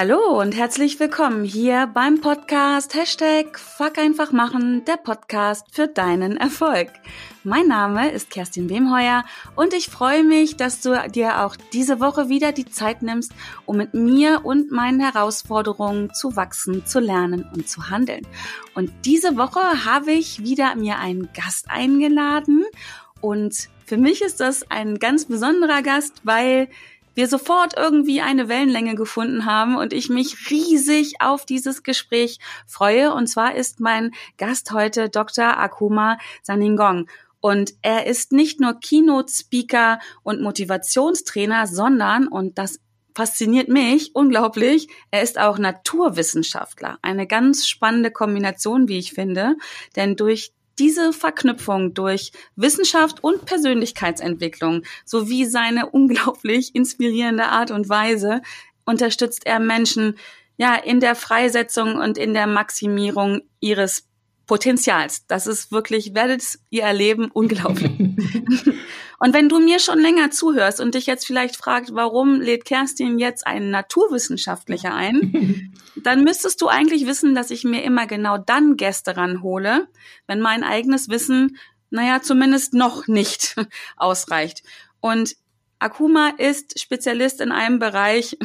Hallo und herzlich willkommen hier beim Podcast Hashtag Fuck einfach machen, der Podcast für deinen Erfolg. Mein Name ist Kerstin Wemheuer und ich freue mich, dass du dir auch diese Woche wieder die Zeit nimmst, um mit mir und meinen Herausforderungen zu wachsen, zu lernen und zu handeln. Und diese Woche habe ich wieder mir einen Gast eingeladen und für mich ist das ein ganz besonderer Gast, weil wir sofort irgendwie eine Wellenlänge gefunden haben und ich mich riesig auf dieses Gespräch freue. Und zwar ist mein Gast heute Dr. Akuma Saningong. Und er ist nicht nur Keynote-Speaker und Motivationstrainer, sondern, und das fasziniert mich unglaublich, er ist auch Naturwissenschaftler. Eine ganz spannende Kombination, wie ich finde. Denn durch diese Verknüpfung durch Wissenschaft und Persönlichkeitsentwicklung sowie seine unglaublich inspirierende Art und Weise unterstützt er Menschen ja in der Freisetzung und in der Maximierung ihres Potenzials. Das ist wirklich, werdet ihr erleben, unglaublich. und wenn du mir schon länger zuhörst und dich jetzt vielleicht fragst, warum lädt Kerstin jetzt einen Naturwissenschaftlicher ein, dann müsstest du eigentlich wissen, dass ich mir immer genau dann Gäste ranhole, wenn mein eigenes Wissen, naja, zumindest noch nicht ausreicht. Und Akuma ist Spezialist in einem Bereich,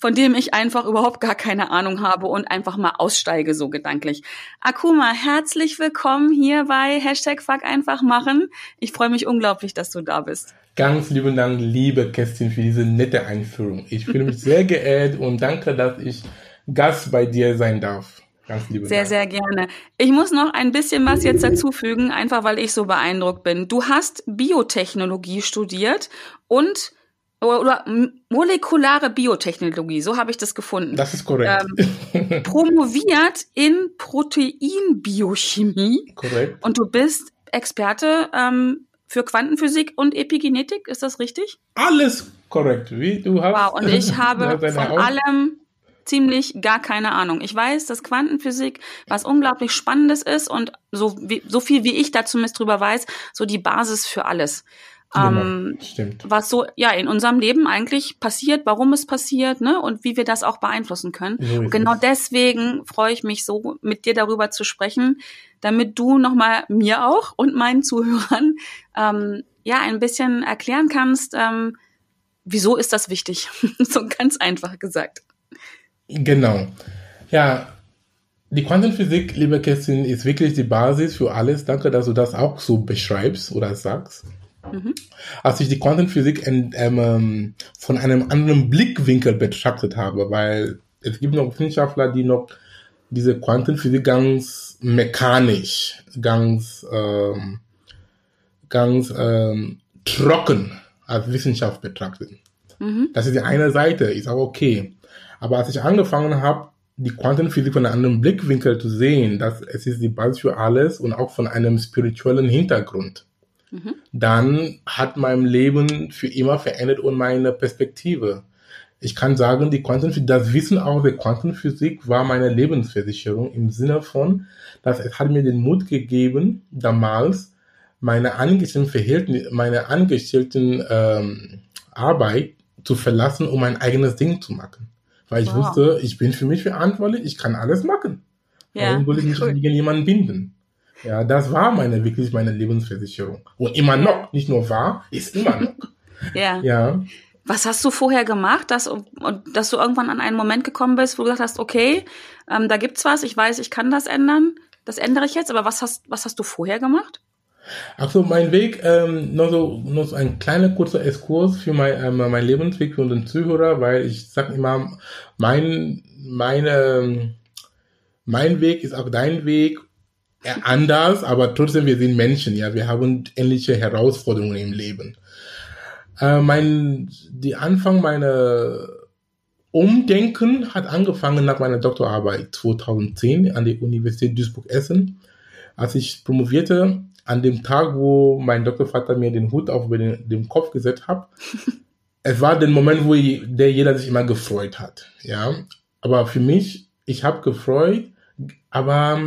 von dem ich einfach überhaupt gar keine Ahnung habe und einfach mal aussteige, so gedanklich. Akuma, herzlich willkommen hier bei Hashtag Fuck einfach machen. Ich freue mich unglaublich, dass du da bist. Ganz lieben Dank, liebe Kerstin, für diese nette Einführung. Ich fühle mich sehr geehrt und danke, dass ich Gast bei dir sein darf. Ganz liebe sehr, Dank. sehr gerne. Ich muss noch ein bisschen was jetzt dazufügen, einfach weil ich so beeindruckt bin. Du hast Biotechnologie studiert und oder molekulare Biotechnologie, so habe ich das gefunden. Das ist korrekt. Ähm, promoviert in Proteinbiochemie. Korrekt. Und du bist Experte ähm, für Quantenphysik und Epigenetik, ist das richtig? Alles korrekt, wie du hast. Wow, und ich habe von allem ziemlich gar keine Ahnung. Ich weiß, dass Quantenphysik was unglaublich Spannendes ist und so, wie, so viel wie ich dazu zumindest drüber weiß, so die Basis für alles. Genau, ähm, stimmt. Was so ja in unserem Leben eigentlich passiert, warum es passiert, ne, und wie wir das auch beeinflussen können. So genau es. deswegen freue ich mich so, mit dir darüber zu sprechen, damit du nochmal mir auch und meinen Zuhörern ähm, ja ein bisschen erklären kannst, ähm, wieso ist das wichtig? so ganz einfach gesagt. Genau. Ja, die Quantenphysik, liebe Kerstin, ist wirklich die Basis für alles. Danke, dass du das auch so beschreibst oder sagst. Mhm. Als ich die Quantenphysik in, ähm, von einem anderen Blickwinkel betrachtet habe, weil es gibt noch Wissenschaftler, die noch diese Quantenphysik ganz mechanisch, ganz, ähm, ganz ähm, trocken als Wissenschaft betrachten. Mhm. Das ist die eine Seite, ist auch okay. Aber als ich angefangen habe, die Quantenphysik von einem anderen Blickwinkel zu sehen, dass es ist die Basis für alles und auch von einem spirituellen Hintergrund Mhm. dann hat mein Leben für immer verändert und meine Perspektive. Ich kann sagen, die Quantenphysik, das Wissen auch der Quantenphysik war meine Lebensversicherung im Sinne von, dass es hat mir den Mut gegeben, damals meine angestellten Verhältnisse, meine angestellten ähm, Arbeit zu verlassen, um ein eigenes Ding zu machen. Weil ich wow. wusste, ich bin für mich verantwortlich, ich kann alles machen. Ja, Warum will ich mich cool. gegen jemanden binden? Ja, das war meine, wirklich meine Lebensversicherung. Und immer noch, nicht nur war, ist immer noch. ja. Ja. Was hast du vorher gemacht, dass, dass du irgendwann an einen Moment gekommen bist, wo du gesagt hast, okay, ähm, da gibt's was, ich weiß, ich kann das ändern, das ändere ich jetzt, aber was hast, was hast du vorher gemacht? Ach mein Weg, ähm, noch so, noch so ein kleiner kurzer Exkurs für mein, ähm, mein Lebensweg für unseren Zuhörer, weil ich sag immer, mein, meine, mein Weg ist auch dein Weg anders, aber trotzdem, wir sind Menschen, ja, wir haben ähnliche Herausforderungen im Leben. Äh, mein, die Anfang meiner Umdenken hat angefangen nach meiner Doktorarbeit 2010 an der Universität Duisburg-Essen. Als ich promovierte, an dem Tag, wo mein Doktorvater mir den Hut auf den, den Kopf gesetzt hat, es war der Moment, wo ich, der jeder sich immer gefreut hat, ja. Aber für mich, ich habe gefreut, aber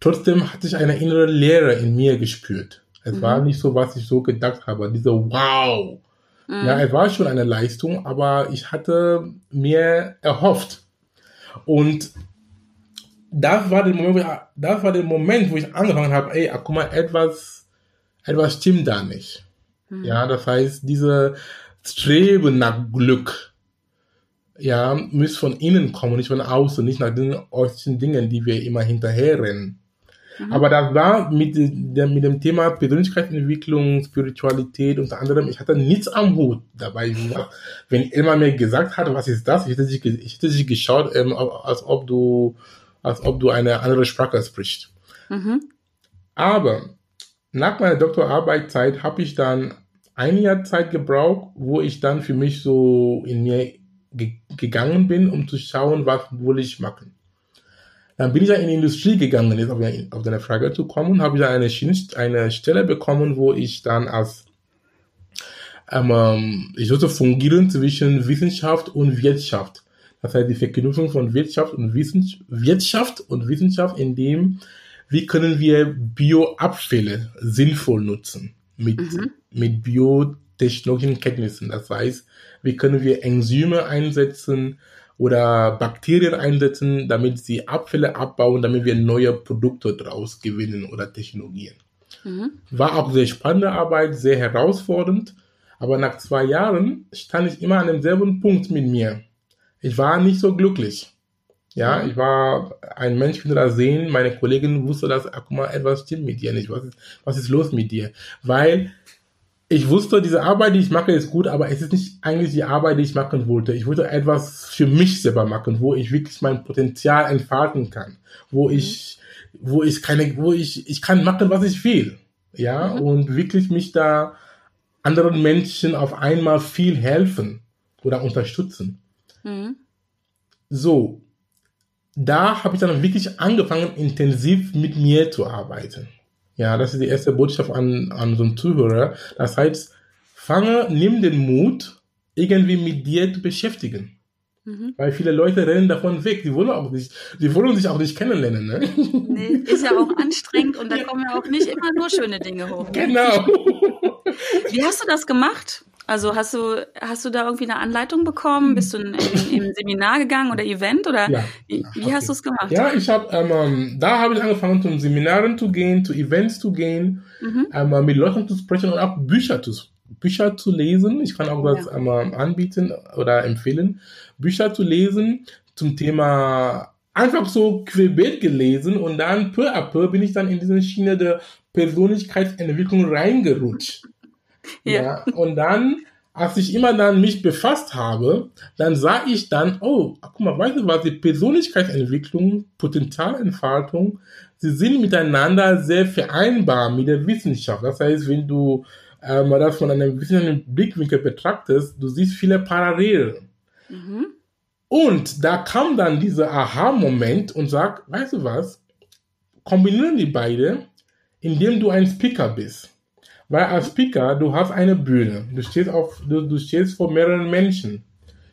Trotzdem hatte ich eine innere Leere in mir gespürt. Es mhm. war nicht so, was ich so gedacht habe. Diese Wow. Mhm. Ja, es war schon eine Leistung, aber ich hatte mir erhofft. Und das war der Moment, wo ich, das war der Moment, wo ich angefangen habe, ey, guck mal, etwas, etwas stimmt da nicht. Mhm. Ja, das heißt, diese Streben nach Glück, ja, muss von innen kommen, nicht von außen, nicht nach den äußeren Dingen, die wir immer hinterherrennen. Mhm. Aber das war mit, der, mit dem Thema Persönlichkeitsentwicklung, Spiritualität unter anderem, ich hatte nichts am Hut dabei. Wenn Elmar mir gesagt hat, was ist das, ich hätte sich, ich hätte sich geschaut, ähm, als ob du, als ob du eine andere Sprache sprichst. Mhm. Aber nach meiner Doktorarbeitszeit habe ich dann ein Jahr Zeit gebraucht, wo ich dann für mich so in mir ge gegangen bin, um zu schauen, was will ich machen. Dann bin ich dann in die Industrie gegangen, jetzt auf, auf deine Frage zu kommen, habe ich dann eine, eine Stelle bekommen, wo ich dann als ähm, ähm, ich sollte fungieren zwischen Wissenschaft und Wirtschaft. Das heißt, die Verknüpfung von Wirtschaft und Wissenschaft, Wirtschaft und Wissenschaft, in dem, wie können wir Bioabfälle sinnvoll nutzen mit, mhm. mit biotechnologischen Kenntnissen. Das heißt, wie können wir Enzyme einsetzen, oder Bakterien einsetzen, damit sie Abfälle abbauen, damit wir neue Produkte daraus gewinnen oder Technologien. Mhm. War auch sehr spannende Arbeit, sehr herausfordernd, aber nach zwei Jahren stand ich immer an demselben Punkt mit mir. Ich war nicht so glücklich. Ja, mhm. ich war ein Mensch, das sehen, meine Kollegin wusste, dass, ach, guck mal, etwas stimmt mit dir nicht. Was ist, was ist los mit dir? Weil ich wusste, diese Arbeit, die ich mache, ist gut, aber es ist nicht eigentlich die Arbeit, die ich machen wollte. Ich wollte etwas für mich selber machen, wo ich wirklich mein Potenzial entfalten kann, wo mhm. ich, wo ich keine, wo ich, ich kann machen, was ich will, ja, mhm. und wirklich mich da anderen Menschen auf einmal viel helfen oder unterstützen. Mhm. So, da habe ich dann wirklich angefangen, intensiv mit mir zu arbeiten. Ja, das ist die erste Botschaft an, an so einen Zuhörer. Das heißt, fange, nimm den Mut, irgendwie mit dir zu beschäftigen. Mhm. Weil viele Leute rennen davon weg. Die wollen auch nicht, die wollen sich auch nicht kennenlernen, ne? Nee, ist ja auch anstrengend und da kommen ja auch nicht immer nur schöne Dinge hoch. Ne? Genau. Wie hast du das gemacht? Also hast du, hast du da irgendwie eine Anleitung bekommen? Bist du in, in, in Seminar gegangen oder Event oder ja. wie, wie hast du es gemacht? Ja, ich habe, ähm, ähm, da habe ich angefangen, zu Seminaren zu gehen, zu Events zu gehen, mhm. ähm, mit Leuten zu sprechen und auch Bücher zu, Bücher zu lesen. Ich kann auch das ja. ähm, anbieten oder empfehlen, Bücher zu lesen zum Thema einfach so querbeet gelesen und dann peu à peu bin ich dann in diese Schiene der Persönlichkeitsentwicklung reingerutscht. Ja. ja. Und dann, als ich immer dann mich befasst habe, dann sah ich dann, oh, guck mal, weißt du was, die Persönlichkeitsentwicklung, Potenzialentfaltung, sie sind miteinander sehr vereinbar mit der Wissenschaft. Das heißt, wenn du ähm, das von einem wissenschaftlichen Blickwinkel betrachtest, du siehst viele Parallelen. Mhm. Und da kam dann dieser Aha-Moment und sagt, weißt du was, kombinieren die beide, indem du ein Speaker bist. Weil als Speaker, du hast eine Bühne. Du stehst, auf, du, du stehst vor mehreren Menschen.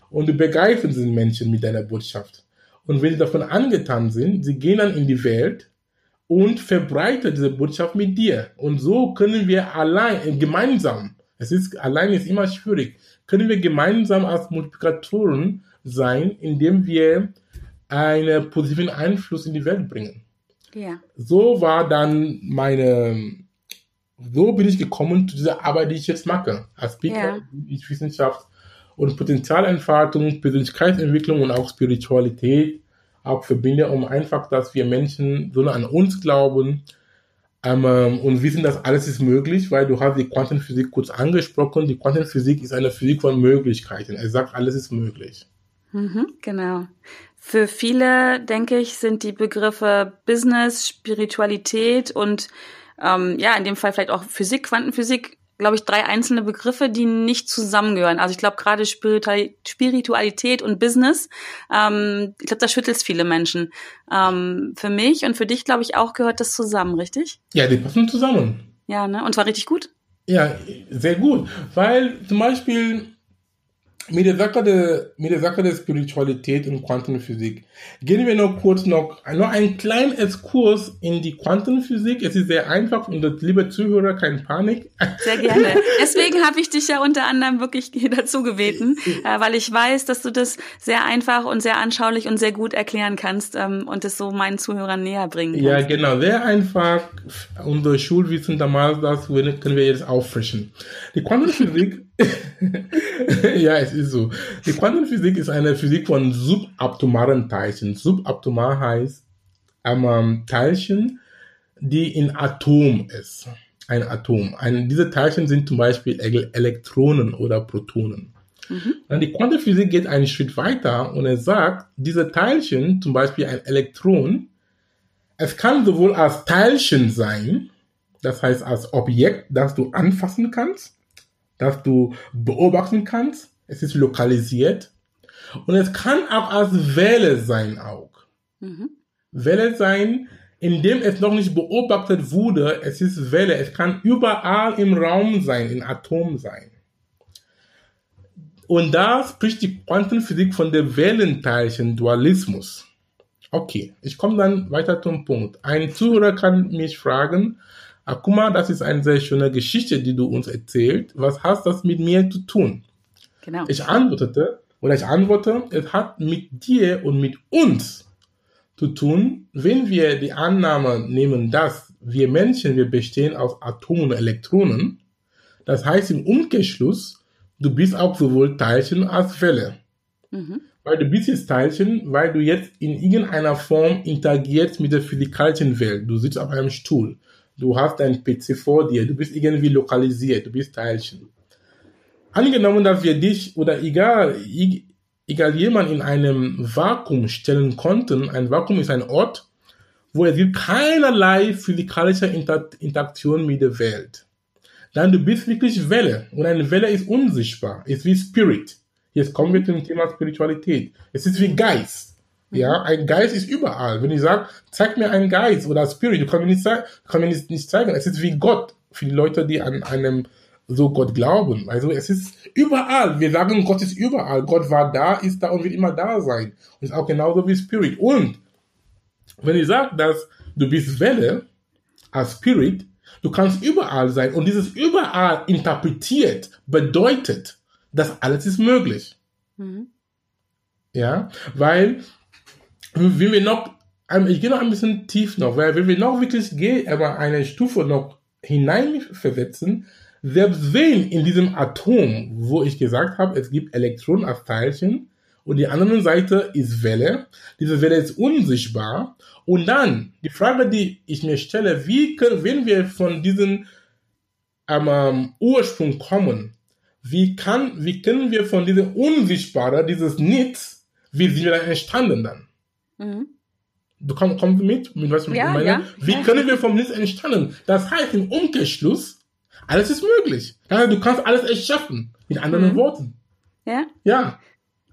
Und du begeisterst diese Menschen mit deiner Botschaft. Und wenn sie davon angetan sind, sie gehen dann in die Welt und verbreiten diese Botschaft mit dir. Und so können wir allein, äh, gemeinsam, es ist, allein ist immer schwierig, können wir gemeinsam als Multiplikatoren sein, indem wir einen positiven Einfluss in die Welt bringen. Ja. So war dann meine, so bin ich gekommen zu dieser Arbeit, die ich jetzt mache. Als Speaker, ja. ich Wissenschaft und Potenzialentfaltung, Persönlichkeitsentwicklung und auch Spiritualität auch verbinde, um einfach, dass wir Menschen so an uns glauben ähm, und wissen, dass alles ist möglich, weil du hast die Quantenphysik kurz angesprochen. Die Quantenphysik ist eine Physik von Möglichkeiten. Er sagt, alles ist möglich. Mhm, genau. Für viele, denke ich, sind die Begriffe Business, Spiritualität und ähm, ja, in dem Fall vielleicht auch Physik, Quantenphysik, glaube ich, drei einzelne Begriffe, die nicht zusammengehören. Also ich glaube gerade Spiritualität und Business, ähm, ich glaube, da schüttelt viele Menschen. Ähm, für mich und für dich, glaube ich, auch gehört das zusammen, richtig? Ja, die passen zusammen. Ja, ne? Und zwar richtig gut? Ja, sehr gut. Weil zum Beispiel mit der Sache der, Spiritualität und Quantenphysik. Gehen wir noch kurz noch, noch einen kleinen Exkurs in die Quantenphysik. Es ist sehr einfach und liebe Zuhörer, kein Panik. Sehr gerne. Deswegen habe ich dich ja unter anderem wirklich dazu gebeten, äh, weil ich weiß, dass du das sehr einfach und sehr anschaulich und sehr gut erklären kannst ähm, und es so meinen Zuhörern näher bringen kannst. Ja, genau. Sehr einfach. Unser Schulwissen damals, das können wir jetzt auffrischen. Die Quantenphysik ja, es ist so. Die Quantenphysik ist eine Physik von subatomaren Teilchen. Subatomar heißt ähm, Teilchen, die in Atom ist. Ein Atom. Ein, diese Teilchen sind zum Beispiel Elektronen oder Protonen. Mhm. Dann die Quantenphysik geht einen Schritt weiter und er sagt, diese Teilchen, zum Beispiel ein Elektron, es kann sowohl als Teilchen sein, das heißt als Objekt, das du anfassen kannst, das du beobachten kannst. Es ist lokalisiert. Und es kann auch als Welle sein auch. Mhm. Welle sein, indem es noch nicht beobachtet wurde. Es ist Welle. Es kann überall im Raum sein, im Atom sein. Und da spricht die Quantenphysik von der Wellenteilchen-Dualismus. Okay, ich komme dann weiter zum Punkt. Ein Zuhörer kann mich fragen, Akuma, das ist eine sehr schöne Geschichte, die du uns erzählt. Was hat das mit mir zu tun? Genau. Ich antwortete, oder ich antworte, es hat mit dir und mit uns zu tun, wenn wir die Annahme nehmen, dass wir Menschen, wir bestehen aus Atomen und Elektronen. Das heißt im Umkehrschluss, du bist auch sowohl Teilchen als Welle. Mhm. Weil du bist jetzt Teilchen, weil du jetzt in irgendeiner Form interagierst mit der physikalischen Welt. Du sitzt auf einem Stuhl du hast dein PC vor dir, du bist irgendwie lokalisiert, du bist Teilchen. Angenommen, dass wir dich oder egal, egal jemand in einem Vakuum stellen konnten, ein Vakuum ist ein Ort, wo es gibt keinerlei physikalische Inter Interaktion mit der Welt. Dann du bist wirklich Welle und eine Welle ist unsichtbar, ist wie Spirit. Jetzt kommen wir zum Thema Spiritualität. Es ist wie Geist. Ja, ein Geist ist überall. Wenn ich sage, zeig mir einen Geist oder Spirit, du kannst mir nicht, zeigen, kann mir nicht, nicht zeigen. Es ist wie Gott für die Leute, die an einem so Gott glauben. Also es ist überall. Wir sagen, Gott ist überall. Gott war da, ist da und wird immer da sein. Und ist auch genauso wie Spirit. Und wenn ich sage, dass du bist Welle als Spirit, du kannst überall sein. Und dieses überall interpretiert bedeutet, dass alles ist möglich. Mhm. Ja, weil wenn wir noch, ich gehe noch ein bisschen tief noch, weil wenn wir noch wirklich gehen, aber eine Stufe noch hineinversetzen, selbst wenn in diesem Atom, wo ich gesagt habe, es gibt Elektronen als Teilchen und die andere Seite ist Welle, diese Welle ist unsichtbar und dann die Frage, die ich mir stelle, wie können, wenn wir von diesem ähm, Ursprung kommen, wie kann, wie können wir von diesem Unsichtbaren, dieses Nichts, wie sind wir dann entstanden dann? Mhm. Du kommst, kommst mit, mit was ich ja, meine? Ja. Wie können wir vom Nichts entstanden? Das heißt im Umkehrschluss, alles ist möglich. Also du kannst alles erschaffen. Mit anderen mhm. Worten. Ja? Ja.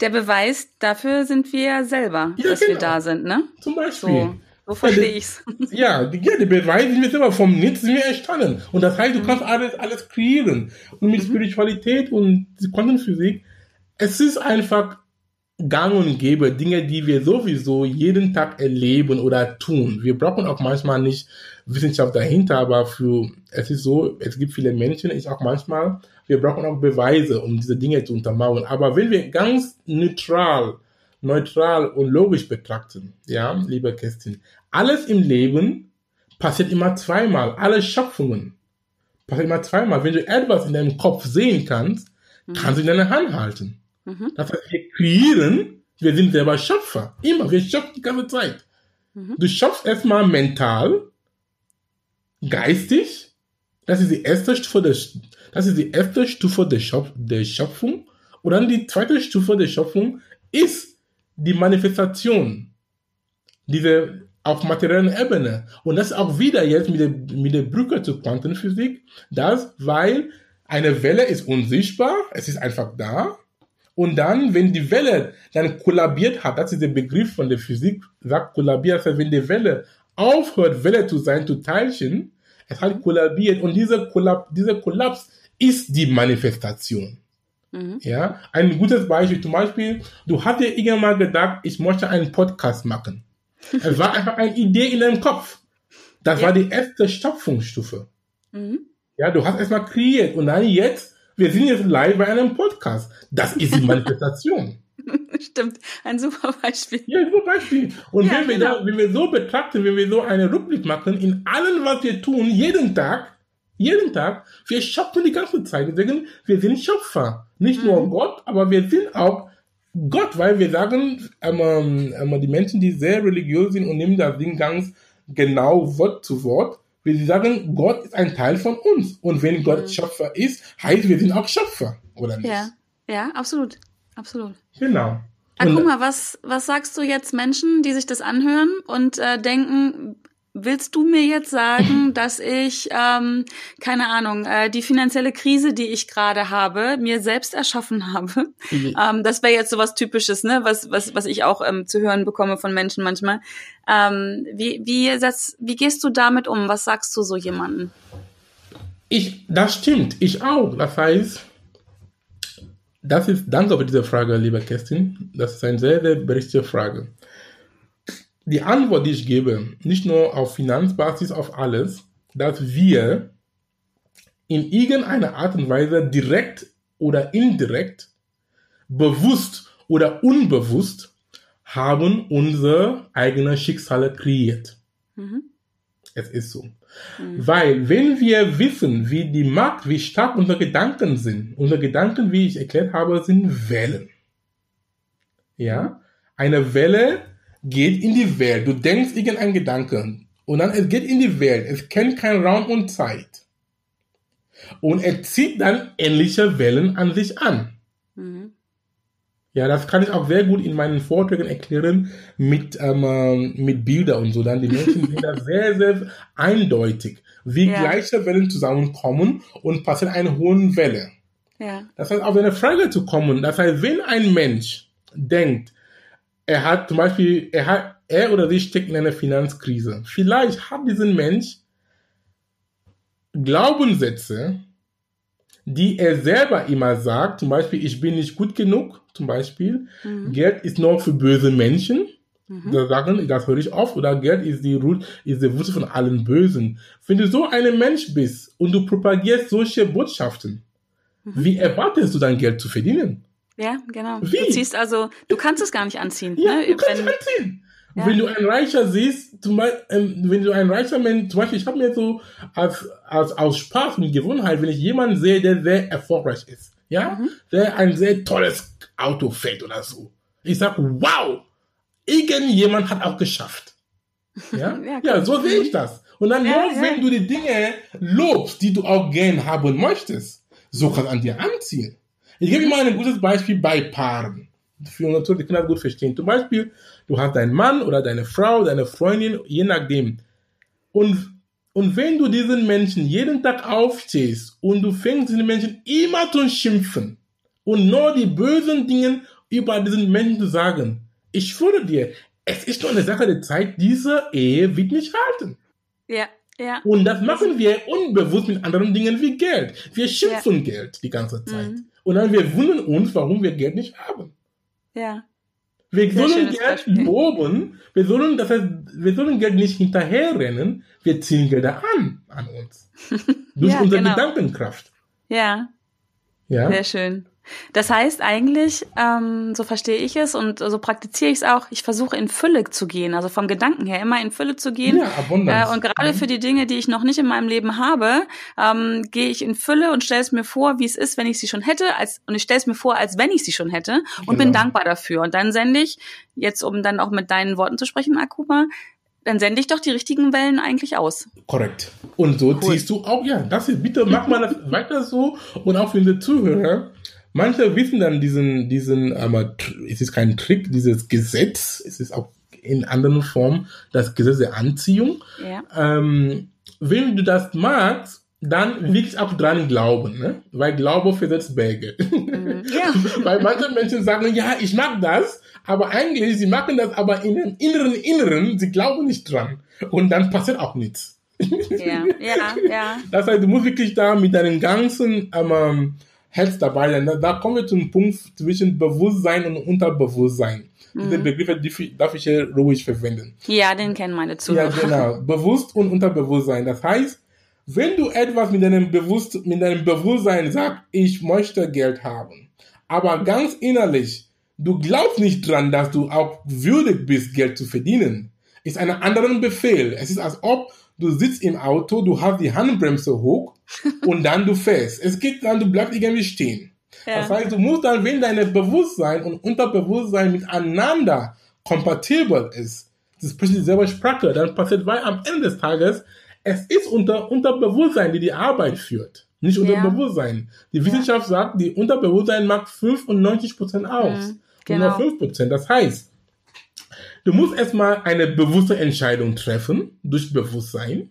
Der Beweis dafür sind wir selber, ja, dass genau. wir da sind, ne? Zum Beispiel. So. So verstehe ich's. Ja, die, ja, der Beweis sind wir selber vom Nichts sind wir entstanden. Und das heißt, du mhm. kannst alles, alles kreieren. Und mit mhm. Spiritualität und Quantenphysik, es ist einfach gang und gäbe, Dinge, die wir sowieso jeden Tag erleben oder tun. Wir brauchen auch manchmal nicht Wissenschaft dahinter, aber für, es ist so, es gibt viele Menschen, ich auch manchmal, wir brauchen auch Beweise, um diese Dinge zu untermauern. Aber wenn wir ganz neutral, neutral und logisch betrachten, ja, liebe Kerstin, alles im Leben passiert immer zweimal. Alle Schöpfungen passiert immer zweimal. Wenn du etwas in deinem Kopf sehen kannst, kannst du in deine Hand halten. Mhm. Das heißt, wir kreieren, wir sind selber Schöpfer. Immer, wir schöpfen die ganze Zeit. Mhm. Du schöpfst erstmal mental, geistig, das ist die erste Stufe der, das ist die erste Stufe der, Schöpf, der Schöpfung. Und dann die zweite Stufe der Schöpfung ist die Manifestation. Diese auf materiellen Ebene. Und das auch wieder jetzt mit der, mit der Brücke zur Quantenphysik, das, weil eine Welle ist unsichtbar, es ist einfach da, und dann, wenn die Welle dann kollabiert hat, das ist der Begriff von der Physik, sagt kollabiert, das heißt, wenn die Welle aufhört, Welle zu sein, zu Teilchen, es hat kollabiert und dieser Kollaps, dieser Kollaps ist die Manifestation. Mhm. Ja, ein gutes Beispiel, zum Beispiel, du hast dir irgendwann mal gedacht, ich möchte einen Podcast machen. es war einfach eine Idee in deinem Kopf. Das ja. war die erste Schöpfungsstufe. Mhm. Ja, du hast erstmal kreiert und dann jetzt, wir sind jetzt live bei einem Podcast. Das ist die Manifestation. Stimmt, ein super Beispiel. Ja, ein super Beispiel. Und ja, wenn, wir genau. da, wenn wir so betrachten, wenn wir so eine Rückblick machen, in allem, was wir tun, jeden Tag, jeden Tag, wir schöpfen die ganze Zeit. Deswegen, wir sind Schöpfer. Nicht mhm. nur Gott, aber wir sind auch Gott, weil wir sagen, ähm, ähm, die Menschen, die sehr religiös sind und nehmen das Ding ganz genau Wort zu Wort, wir sagen, Gott ist ein Teil von uns. Und wenn Gott mhm. Schöpfer ist, heißt, wir sind auch Schöpfer, oder nicht? Ja, ja, absolut. Absolut. Genau. Ah, guck mal, was, was sagst du jetzt Menschen, die sich das anhören und äh, denken, willst du mir jetzt sagen, dass ich, ähm, keine Ahnung, äh, die finanzielle Krise, die ich gerade habe, mir selbst erschaffen habe? Mhm. Ähm, das wäre jetzt so was Typisches, ne, was, was, was ich auch ähm, zu hören bekomme von Menschen manchmal. Ähm, wie, wie, das, wie gehst du damit um? Was sagst du so jemanden? Ich, das stimmt, ich auch. Das heißt, das ist, danke für diese Frage, lieber Kerstin. Das ist eine sehr, sehr berechtigte Frage. Die Antwort, die ich gebe, nicht nur auf Finanzbasis, auf alles, dass wir in irgendeiner Art und Weise direkt oder indirekt, bewusst oder unbewusst, haben unsere eigenen Schicksale kreiert. Mhm. Es ist so. Mhm. Weil wenn wir wissen, wie die Macht, wie stark unsere Gedanken sind, unsere Gedanken, wie ich erklärt habe, sind Wellen. Ja? Eine Welle geht in die Welt. Du denkst irgendein Gedanke und dann es geht in die Welt. Es kennt keinen Raum und Zeit. Und er zieht dann ähnliche Wellen an sich an. Mhm. Ja, das kann ich auch sehr gut in meinen Vorträgen erklären mit, ähm, mit Bildern und so. Dann die Menschen sind da sehr, sehr eindeutig, wie ja. gleiche Wellen zusammenkommen und passiert eine hohe Welle. Ja. Das heißt, auf eine Frage zu kommen, das heißt, wenn ein Mensch denkt, er hat zum Beispiel, er hat, er oder sie steckt in einer Finanzkrise. Vielleicht hat diesen Mensch Glaubenssätze, die er selber immer sagt, zum Beispiel, ich bin nicht gut genug, zum Beispiel, mhm. Geld ist nur für böse Menschen. Mhm. Da sagen, das höre ich oft, oder Geld ist die Root, ist die Wurzel von allen Bösen. Wenn du so ein Mensch bist und du propagierst solche Botschaften, mhm. wie erwartest du dein Geld zu verdienen? Ja, genau. Wie? Du ziehst also, du kannst es gar nicht anziehen. Ja, ne? du kannst Wenn, anziehen. Ja. Wenn du einen Reicher siehst, zum Beispiel, ähm, wenn du einen reicher Mensch, zum Beispiel, ich habe mir so als, als aus Spaß und Gewohnheit, wenn ich jemanden sehe, der sehr erfolgreich ist, ja, mhm. der ein sehr tolles Auto fährt oder so, ich sag, wow, irgendjemand hat auch geschafft. Ja, ja, ja, so sehe ich das. Und dann ja, nur, wenn du die Dinge lobst, die du auch gern haben möchtest, so kann an dir anziehen. Ich gebe mal ein gutes Beispiel bei Paaren. Für natürlich die Kinder gut verstehen. Zum Beispiel, Du hast deinen Mann oder deine Frau, deine Freundin, je nachdem. Und, und wenn du diesen Menschen jeden Tag aufstehst und du fängst diesen Menschen immer zu schimpfen und nur die bösen Dinge über diesen Menschen zu sagen, ich schwöre dir, es ist nur eine Sache der Zeit, diese Ehe wird nicht halten. Ja, ja. Und das machen wir unbewusst mit anderen Dingen wie Geld. Wir schimpfen ja. Geld die ganze Zeit. Mhm. Und dann wir wundern uns, warum wir Geld nicht haben. Ja. Wir Sehr sollen Geld Beispiel. loben, wir sollen, das heißt, wir sollen Geld nicht hinterherrennen, wir ziehen Gelder an, an uns. Durch ja, unsere genau. Gedankenkraft. Ja. Ja. Sehr schön. Das heißt eigentlich, ähm, so verstehe ich es und so praktiziere ich es auch, ich versuche in Fülle zu gehen, also vom Gedanken her immer in Fülle zu gehen. Ja, Abundanz. Äh, und gerade mhm. für die Dinge, die ich noch nicht in meinem Leben habe, ähm, gehe ich in Fülle und stelle es mir vor, wie es ist, wenn ich sie schon hätte, als, und ich stelle es mir vor, als wenn ich sie schon hätte und genau. bin dankbar dafür. Und dann sende ich, jetzt um dann auch mit deinen Worten zu sprechen, Akuma, dann sende ich doch die richtigen Wellen eigentlich aus. Korrekt. Und so cool. ziehst du auch, ja, das ist, bitte mach mal das weiter so und auch für die Zuhörer Manche wissen dann diesen, diesen, aber es ist kein Trick, dieses Gesetz, es ist auch in anderen Formen das Gesetz der Anziehung. Ja. Ähm, wenn du das magst, dann wirklich auch dran glauben, ne? weil Glaube versetzt Berge. Mhm. Ja. weil manche Menschen sagen, ja, ich mag das, aber eigentlich, sie machen das aber in dem inneren Inneren, sie glauben nicht dran. Und dann passiert auch nichts. Ja, ja, ja. Das heißt, du musst wirklich da mit deinem ganzen ähm, hältst dabei, denn da kommen wir zum Punkt zwischen Bewusstsein und Unterbewusstsein. Diese mhm. Begriffe darf ich hier ruhig verwenden. Ja, den kennen meine Zuhörer. Ja, genau. Bewusst und Unterbewusstsein. Das heißt, wenn du etwas mit deinem, Bewusst mit deinem Bewusstsein sagst, ich möchte Geld haben, aber ganz innerlich, du glaubst nicht dran, dass du auch würdig bist, Geld zu verdienen, ist ein anderer Befehl. Es ist, als ob du sitzt im Auto, du hast die Handbremse hoch und dann du fährst. Es geht dann, du bleibst irgendwie stehen. Ja. Das heißt, du musst dann, wenn dein Bewusstsein und Unterbewusstsein miteinander kompatibel ist, das spricht dieselbe Sprache, dann passiert, weil am Ende des Tages, es ist unter Unterbewusstsein, die die Arbeit führt, nicht Unterbewusstsein. Ja. Die Wissenschaft ja. sagt, die Unterbewusstsein macht 95 Prozent aus. Mhm, genau. nur 5 Prozent. Das heißt, du musst erstmal eine bewusste Entscheidung treffen, durch Bewusstsein,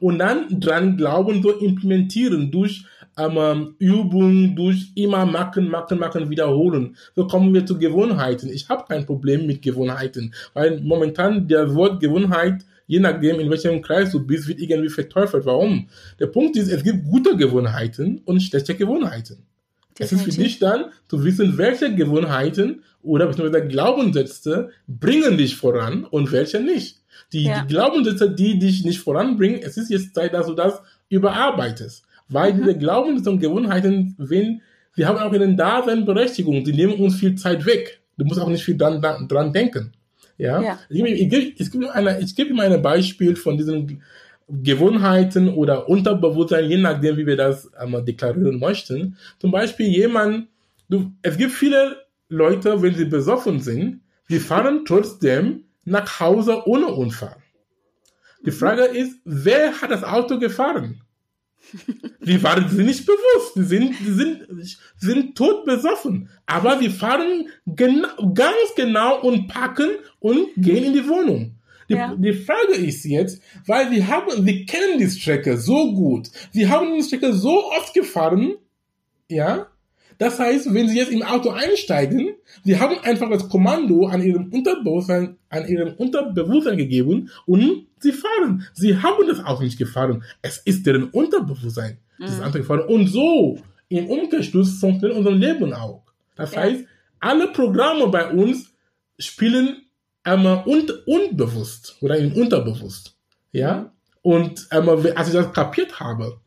und dann dran glauben, so implementieren durch ähm, Übung, durch immer machen, machen, machen, wiederholen. So kommen wir zu Gewohnheiten. Ich habe kein Problem mit Gewohnheiten, weil momentan der Wort Gewohnheit, je nachdem, in welchem Kreis du bist, wird irgendwie verteufelt. Warum? Der Punkt ist, es gibt gute Gewohnheiten und schlechte Gewohnheiten. Es ist für dich dann zu wissen, welche Gewohnheiten oder beziehungsweise Glaubenssätze bringen dich voran und welche nicht. Die, ja. die Glaubenssätze, die dich nicht voranbringen, es ist jetzt Zeit, dass du das überarbeitest. Weil mhm. diese Glaubenssätze und Gewohnheiten, wenn, sie haben auch eine Daseinberechtigung, die nehmen uns viel Zeit weg. Du musst auch nicht viel dran, dran denken. Ja. ja. Ich, ich, ich, ich gebe eine, ich gebe mir ein Beispiel von diesen Gewohnheiten oder Unterbewusstsein, je nachdem, wie wir das einmal deklarieren möchten. Zum Beispiel jemand, du, es gibt viele Leute, wenn sie besoffen sind, die fahren trotzdem nach Hause ohne Unfall. Die Frage ist, wer hat das Auto gefahren? Die waren sie nicht bewusst. Die sind, die sind, sind tot besoffen. Aber sie fahren genau, ganz genau und packen und gehen in die Wohnung. Die, ja. die Frage ist jetzt, weil sie haben, sie kennen die Strecke so gut. Sie haben die Strecke so oft gefahren, ja, das heißt, wenn Sie jetzt im Auto einsteigen, Sie haben einfach das Kommando an Ihrem Unterbewusstsein, an Ihrem Unterbewusstsein gegeben und Sie fahren. Sie haben das Auto nicht gefahren. Es ist deren Unterbewusstsein, das mhm. Auto gefahren. Und so im Umkehrschluss funktioniert unser Leben auch. Das ja. heißt, alle Programme bei uns spielen einmal un unbewusst oder im Unterbewusst. Ja? Und einmal, als ich das kapiert habe,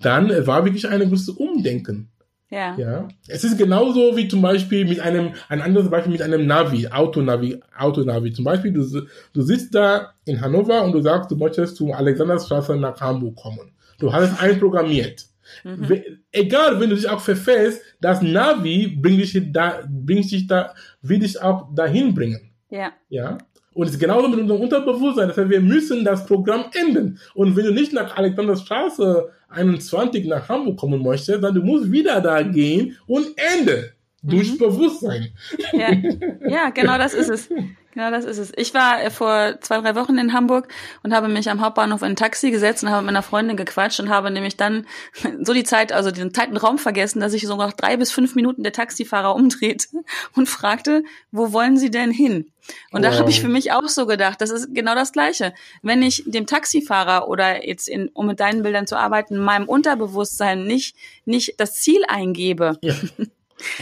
dann war wirklich ein großes Umdenken. Ja. ja. Es ist genauso wie zum Beispiel mit einem, ein anderes Beispiel mit einem Navi, Autonavi, Autonavi. Zum Beispiel, du, du sitzt da in Hannover und du sagst, du möchtest zum Alexanderstraße nach Hamburg kommen. Du hast es einprogrammiert. Mhm. Egal, wenn du dich auch verfährst, das Navi bringt dich da, bringt dich da, will dich auch dahin bringen. Ja. Ja. Und es ist genauso mit unserem Unterbewusstsein. Das heißt, wir müssen das Programm enden. Und wenn du nicht nach Alexanderstraße 21 nach Hamburg kommen möchtest, dann du musst wieder da gehen und Ende. Durch mhm. Bewusstsein. Ja. ja, genau das ist es. Genau das ist es. Ich war äh, vor zwei, drei Wochen in Hamburg und habe mich am Hauptbahnhof in ein Taxi gesetzt und habe mit meiner Freundin gequatscht und habe nämlich dann so die Zeit, also den Zeiten Raum vergessen, dass ich so nach drei bis fünf Minuten der Taxifahrer umdrehte und fragte, wo wollen Sie denn hin? Und wow. da habe ich für mich auch so gedacht, das ist genau das Gleiche. Wenn ich dem Taxifahrer oder jetzt in, um mit deinen Bildern zu arbeiten, meinem Unterbewusstsein nicht, nicht das Ziel eingebe, ja.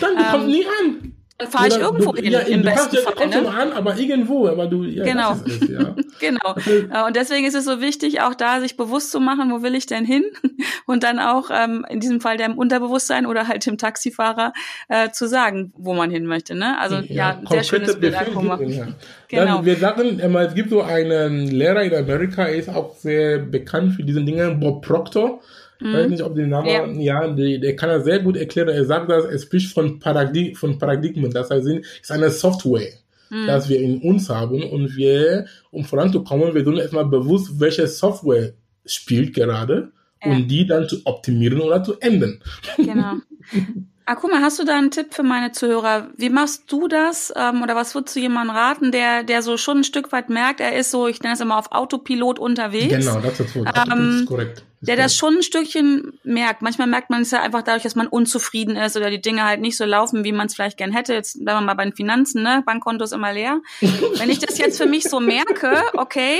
Dann kommt ähm, nie an. Dann fahre ich irgendwo du, hin. Ja, im du kannst ja trotzdem ne? an, aber irgendwo, aber du, ja, genau. Es, ja. genau. Also, und deswegen ist es so wichtig, auch da sich bewusst zu machen, wo will ich denn hin? Und dann auch ähm, in diesem Fall dem Unterbewusstsein oder halt dem Taxifahrer äh, zu sagen, wo man hin möchte. Ne? Also ja, ja sehr schönes Bild. Ja. Genau. Dann, wir sagen, es gibt so einen Lehrer in Amerika, er ist auch sehr bekannt für diese Dinge, Bob Proctor. Ich weiß mhm. nicht, ob den Namen, ja, ja der, der kann er sehr gut erklären. Er sagt das, er spricht von, Paradig von Paradigmen. Das heißt, es ist eine Software, mhm. das wir in uns haben. Und wir, um voranzukommen, wir tun erstmal bewusst, welche Software spielt gerade ja. und die dann zu optimieren oder zu ändern. Genau. Ah, guck mal, hast du da einen Tipp für meine Zuhörer? Wie machst du das? Ähm, oder was würdest du jemandem raten, der, der so schon ein Stück weit merkt, er ist so, ich nenne es immer auf Autopilot unterwegs. Genau, das ist, ähm, das ist korrekt. Ist der das schon ein Stückchen merkt. Manchmal merkt man es ja einfach dadurch, dass man unzufrieden ist oder die Dinge halt nicht so laufen, wie man es vielleicht gern hätte. Jetzt bleiben wir mal bei den Finanzen, ne? Bankkonto ist immer leer. Wenn ich das jetzt für mich so merke, okay,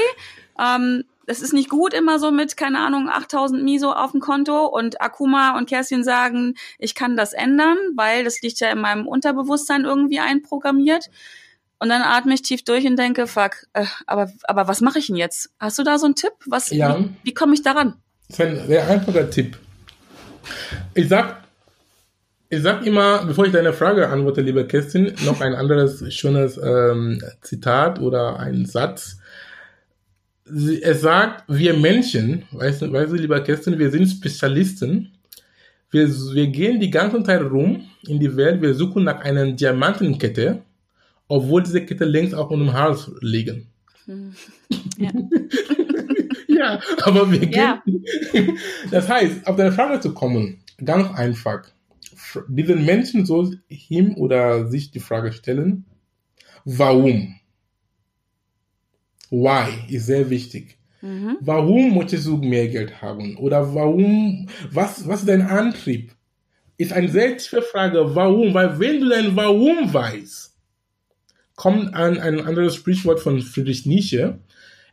ähm, das ist nicht gut immer so mit, keine Ahnung, 8000 Miso auf dem Konto und Akuma und Kerstin sagen, ich kann das ändern, weil das liegt ja in meinem Unterbewusstsein irgendwie einprogrammiert. Und dann atme ich tief durch und denke, fuck, äh, aber, aber was mache ich denn jetzt? Hast du da so einen Tipp? Was, ja. Wie, wie komme ich daran? Das ist ein sehr einfacher Tipp. Ich sag, ich sag immer, bevor ich deine Frage antworte, liebe Kerstin, noch ein anderes schönes ähm, Zitat oder ein Satz. Es sagt, wir Menschen, weißt du, weißt du, lieber Kerstin, wir sind Spezialisten. Wir, wir gehen die ganze Zeit rum in die Welt, wir suchen nach einer Diamantenkette obwohl diese Kette längst auch um den Hals liegen. Ja. ja, aber wir gehen. Ja. Das heißt, auf deine Frage zu kommen, ganz einfach. Diesen Menschen soll ihm oder sich die Frage stellen, warum? Why ist sehr wichtig. Mhm. Warum möchtest du mehr Geld haben? Oder warum, was, was ist dein Antrieb? Ist eine sehr tiefe Frage, warum? Weil wenn du dein Warum weißt, kommt an ein anderes Sprichwort von Friedrich Nietzsche.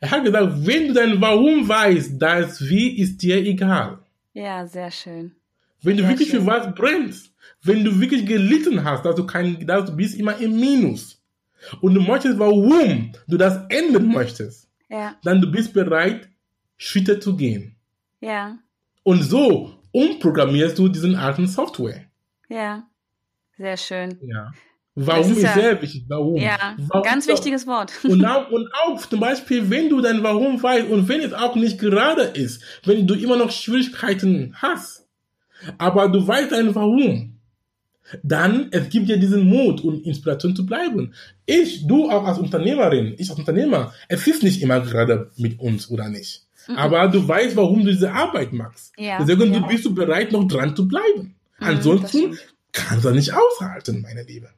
Er hat gesagt, wenn du dein Warum weißt, das Wie ist dir egal. Ja, sehr schön. Wenn du sehr wirklich schön. für was brennst, wenn du wirklich gelitten hast, dass du kein, dass du bist immer im Minus und du möchtest, warum du das ändern möchtest, ja. dann du bist bereit, Schritte zu gehen. Ja. Und so umprogrammierst du diesen alten Software. Ja. Sehr schön. Ja. Warum ist, ist sehr wichtig. Warum? Ja, warum ganz wichtiges Wort. Und auch, und auch zum Beispiel, wenn du dein Warum weißt und wenn es auch nicht gerade ist, wenn du immer noch Schwierigkeiten hast, aber du weißt dein Warum, dann es gibt dir diesen Mut und Inspiration zu bleiben. Ich, du auch als Unternehmerin, ich als Unternehmer, es ist nicht immer gerade mit uns oder nicht. Mhm. Aber du weißt, warum du diese Arbeit machst. Ja, Deswegen ja. bist du bereit, noch dran zu bleiben. Mhm, Ansonsten kannst du nicht aushalten, meine Liebe.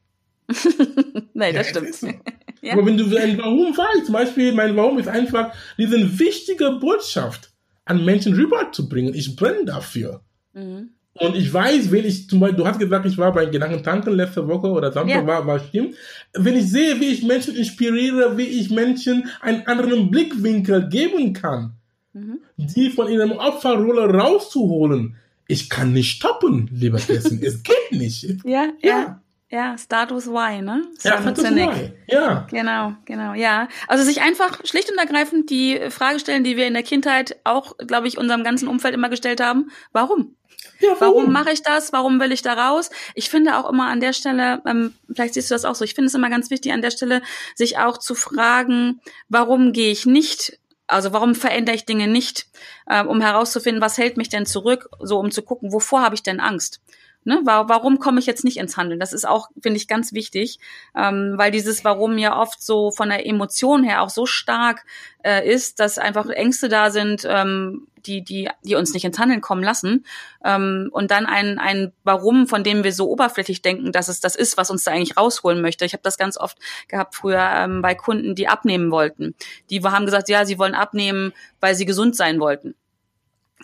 Nein, das ja, stimmt. ja. Aber wenn du ein Warum weißt, zum Beispiel, mein Warum ist einfach, diese wichtige Botschaft an Menschen rüberzubringen. Ich brenne dafür. Mhm. Und ich weiß, wenn ich zum Beispiel, du hast gesagt, ich war bei Gedankentanken letzte Woche oder Samstag, ja. war, war stimmt. Wenn ich sehe, wie ich Menschen inspiriere, wie ich Menschen einen anderen Blickwinkel geben kann, mhm. die von ihrem Opferrolle rauszuholen, ich kann nicht stoppen, lieber Kessen. es geht nicht. Ja, ja. ja. Ja, Status Y, ne? Ja, Status Y. Ja. Genau, genau, ja. Also sich einfach schlicht und ergreifend die Frage stellen, die wir in der Kindheit auch, glaube ich, unserem ganzen Umfeld immer gestellt haben. Warum? Ja, warum warum mache ich das? Warum will ich da raus? Ich finde auch immer an der Stelle, ähm, vielleicht siehst du das auch so, ich finde es immer ganz wichtig an der Stelle, sich auch zu fragen, warum gehe ich nicht also warum verändere ich Dinge nicht, äh, um herauszufinden, was hält mich denn zurück, so um zu gucken, wovor habe ich denn Angst? Ne? Warum komme ich jetzt nicht ins Handeln? Das ist auch, finde ich, ganz wichtig, ähm, weil dieses Warum ja oft so von der Emotion her auch so stark äh, ist, dass einfach Ängste da sind, ähm, die, die, die uns nicht ins Handeln kommen lassen. Ähm, und dann ein, ein Warum, von dem wir so oberflächlich denken, dass es das ist, was uns da eigentlich rausholen möchte. Ich habe das ganz oft gehabt früher ähm, bei Kunden, die abnehmen wollten. Die haben gesagt, ja, sie wollen abnehmen, weil sie gesund sein wollten.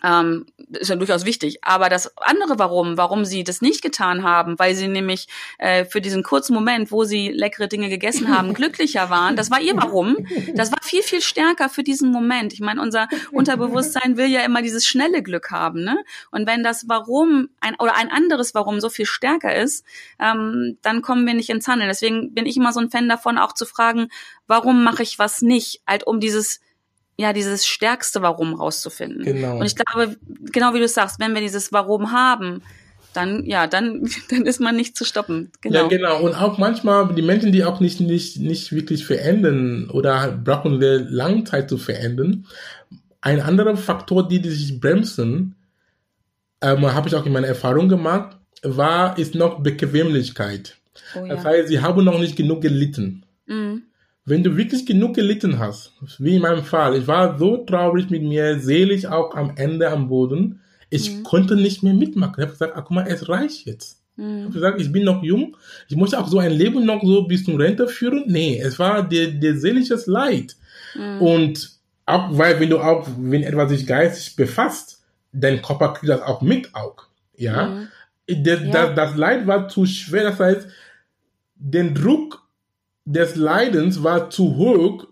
Ähm, ist ja durchaus wichtig. Aber das andere Warum, warum sie das nicht getan haben, weil sie nämlich äh, für diesen kurzen Moment, wo sie leckere Dinge gegessen haben, glücklicher waren, das war ihr Warum. Das war viel, viel stärker für diesen Moment. Ich meine, unser Unterbewusstsein will ja immer dieses schnelle Glück haben. Ne? Und wenn das Warum ein, oder ein anderes Warum so viel stärker ist, ähm, dann kommen wir nicht ins Handeln. Deswegen bin ich immer so ein Fan davon, auch zu fragen, warum mache ich was nicht? Halt um dieses ja, dieses stärkste Warum rauszufinden. Genau. Und ich glaube, genau wie du sagst, wenn wir dieses Warum haben, dann, ja, dann, dann ist man nicht zu stoppen. Genau. Ja, genau. Und auch manchmal die Menschen, die auch nicht, nicht, nicht wirklich verändern oder brauchen eine lange Zeit zu verändern. Ein anderer Faktor, die, die sich bremsen, ähm, habe ich auch in meiner Erfahrung gemacht, war, ist noch Bequemlichkeit. Oh, ja. Das heißt, sie haben noch nicht genug gelitten. Mhm wenn du wirklich genug gelitten hast, wie in meinem Fall, ich war so traurig mit mir, selig auch am Ende am Boden, ich mhm. konnte nicht mehr mitmachen. Ich habe gesagt, ah, guck mal, es reicht jetzt. Mhm. Ich habe gesagt, ich bin noch jung, ich möchte auch so ein Leben noch so bis zum Rente führen. Nee, es war der, der seelisches Leid. Mhm. Und auch, weil wenn du auch, wenn etwas sich geistig befasst, dein Körper kriegt das auch mit auch. Ja. Mhm. Das, ja. Das, das Leid war zu schwer, das heißt, den Druck des Leidens war zu hoch,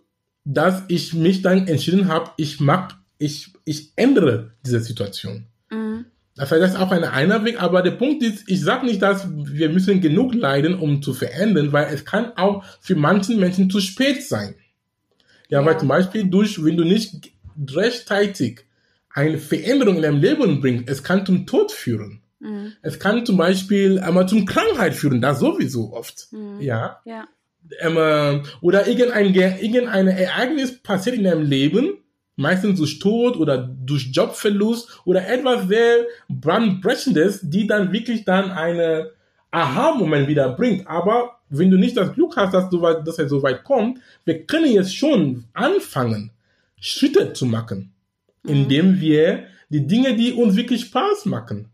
dass ich mich dann entschieden habe, ich mag, ich, ich ändere diese Situation. Mhm. Das heißt, das ist auch ein einer Weg, aber der Punkt ist, ich sage nicht, dass wir müssen genug leiden, um zu verändern, weil es kann auch für manchen Menschen zu spät sein. Ja, ja. weil zum Beispiel durch, wenn du nicht rechtzeitig eine Veränderung in deinem Leben bringst, es kann zum Tod führen. Mhm. Es kann zum Beispiel einmal zum Krankheit führen, das sowieso oft. Mhm. Ja. ja. Ähm, oder irgendein, irgendein Ereignis passiert in deinem Leben, meistens durch Tod oder durch Jobverlust oder etwas sehr brandbrechendes, die dann wirklich dann eine Aha-Moment wieder bringt. Aber wenn du nicht das Glück hast, dass, du, dass er so weit kommt, wir können jetzt schon anfangen, Schritte zu machen, indem wir die Dinge, die uns wirklich Spaß machen,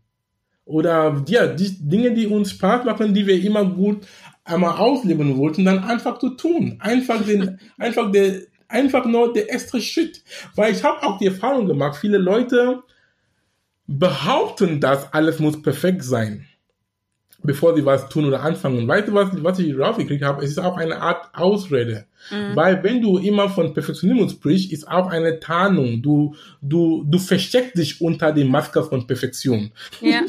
oder ja, die Dinge, die uns Spaß machen, die wir immer gut einmal ausleben wollten, dann einfach zu tun. Einfach den, einfach der, einfach nur der erste Schritt. Weil ich habe auch die Erfahrung gemacht, viele Leute behaupten, dass alles muss perfekt sein bevor sie was tun oder anfangen. Weißt du, was, was ich rausgekriegt habe? Es ist auch eine Art Ausrede. Mhm. Weil wenn du immer von Perfektionismus sprichst, ist auch eine Tarnung. Du, du, du versteckst dich unter die Maske von Perfektion. Ja,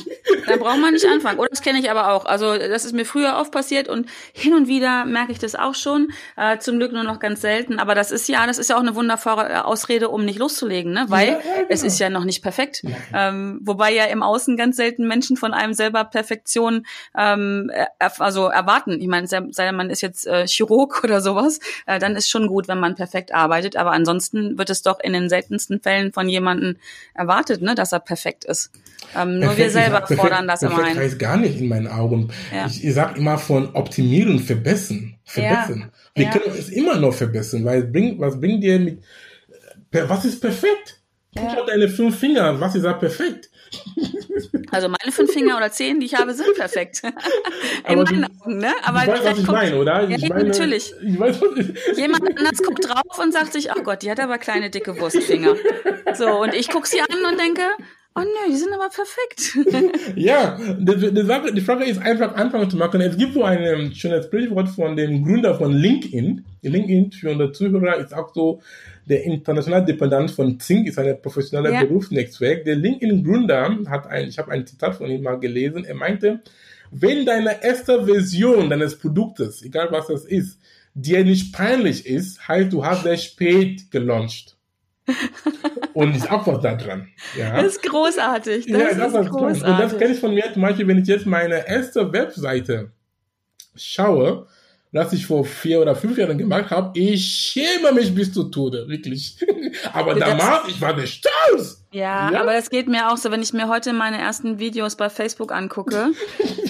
da braucht man nicht anfangen. Oder das kenne ich aber auch. Also das ist mir früher oft passiert und hin und wieder merke ich das auch schon. Äh, zum Glück nur noch ganz selten. Aber das ist ja, das ist ja auch eine wunderbare Ausrede, um nicht loszulegen, ne? Weil ja, ja, genau. es ist ja noch nicht perfekt. Ja. Ähm, wobei ja im Außen ganz selten Menschen von einem selber Perfektion ähm, also erwarten. Ich meine, sei denn man ist jetzt äh, Chirurg oder sowas, äh, dann ist schon gut, wenn man perfekt arbeitet. Aber ansonsten wird es doch in den seltensten Fällen von jemandem erwartet, ne, dass er perfekt ist. Ähm, nur wir selber perfekt, fordern das perfekt immer ein. heißt gar nicht in meinen Augen. Ja. Ich, ich sag immer von optimieren, verbessern, verbessern. Ja. Wir ja. können es immer noch verbessern, weil bringt, was bringt dir mit, was ist perfekt? Guck ja. deine fünf Finger, was ist da perfekt? Also meine fünf Finger oder zehn, die ich habe, sind perfekt. In meinen Augen, ne? Aber du weißt, was ich meine, oder? Ja, ich meine, natürlich. Ich weiß, Jemand anders guckt drauf und sagt sich, ach Gott, die hat aber kleine, dicke Wurstfinger. So, und ich gucke sie an und denke, Oh nö, die sind aber perfekt. ja, die, die, Sache, die Frage ist einfach anfangen zu machen. Es gibt so ein ähm, schönes Sprichwort von dem Gründer von LinkedIn. LinkedIn für unsere Zuhörer ist auch so der internationale Dependent von Zink, ist ein professioneller ja. Berufsnetzwerk. Der LinkedIn-Gründer hat ein, ich habe ein Zitat von ihm mal gelesen. Er meinte, wenn deine erste Version deines Produktes, egal was das ist, dir nicht peinlich ist, heißt du hast sehr spät gelauncht. und ist auch was da dran. Ja. Das ist großartig. Das, ja, das ist großartig. Und das kenne ich von mir zum Beispiel, wenn ich jetzt meine erste Webseite schaue, was ich vor vier oder fünf Jahren gemacht habe, ich schäme mich bis zu Tode, wirklich. aber das, damals, ich war der stolz. Ja, ja, aber das geht mir auch so, wenn ich mir heute meine ersten Videos bei Facebook angucke,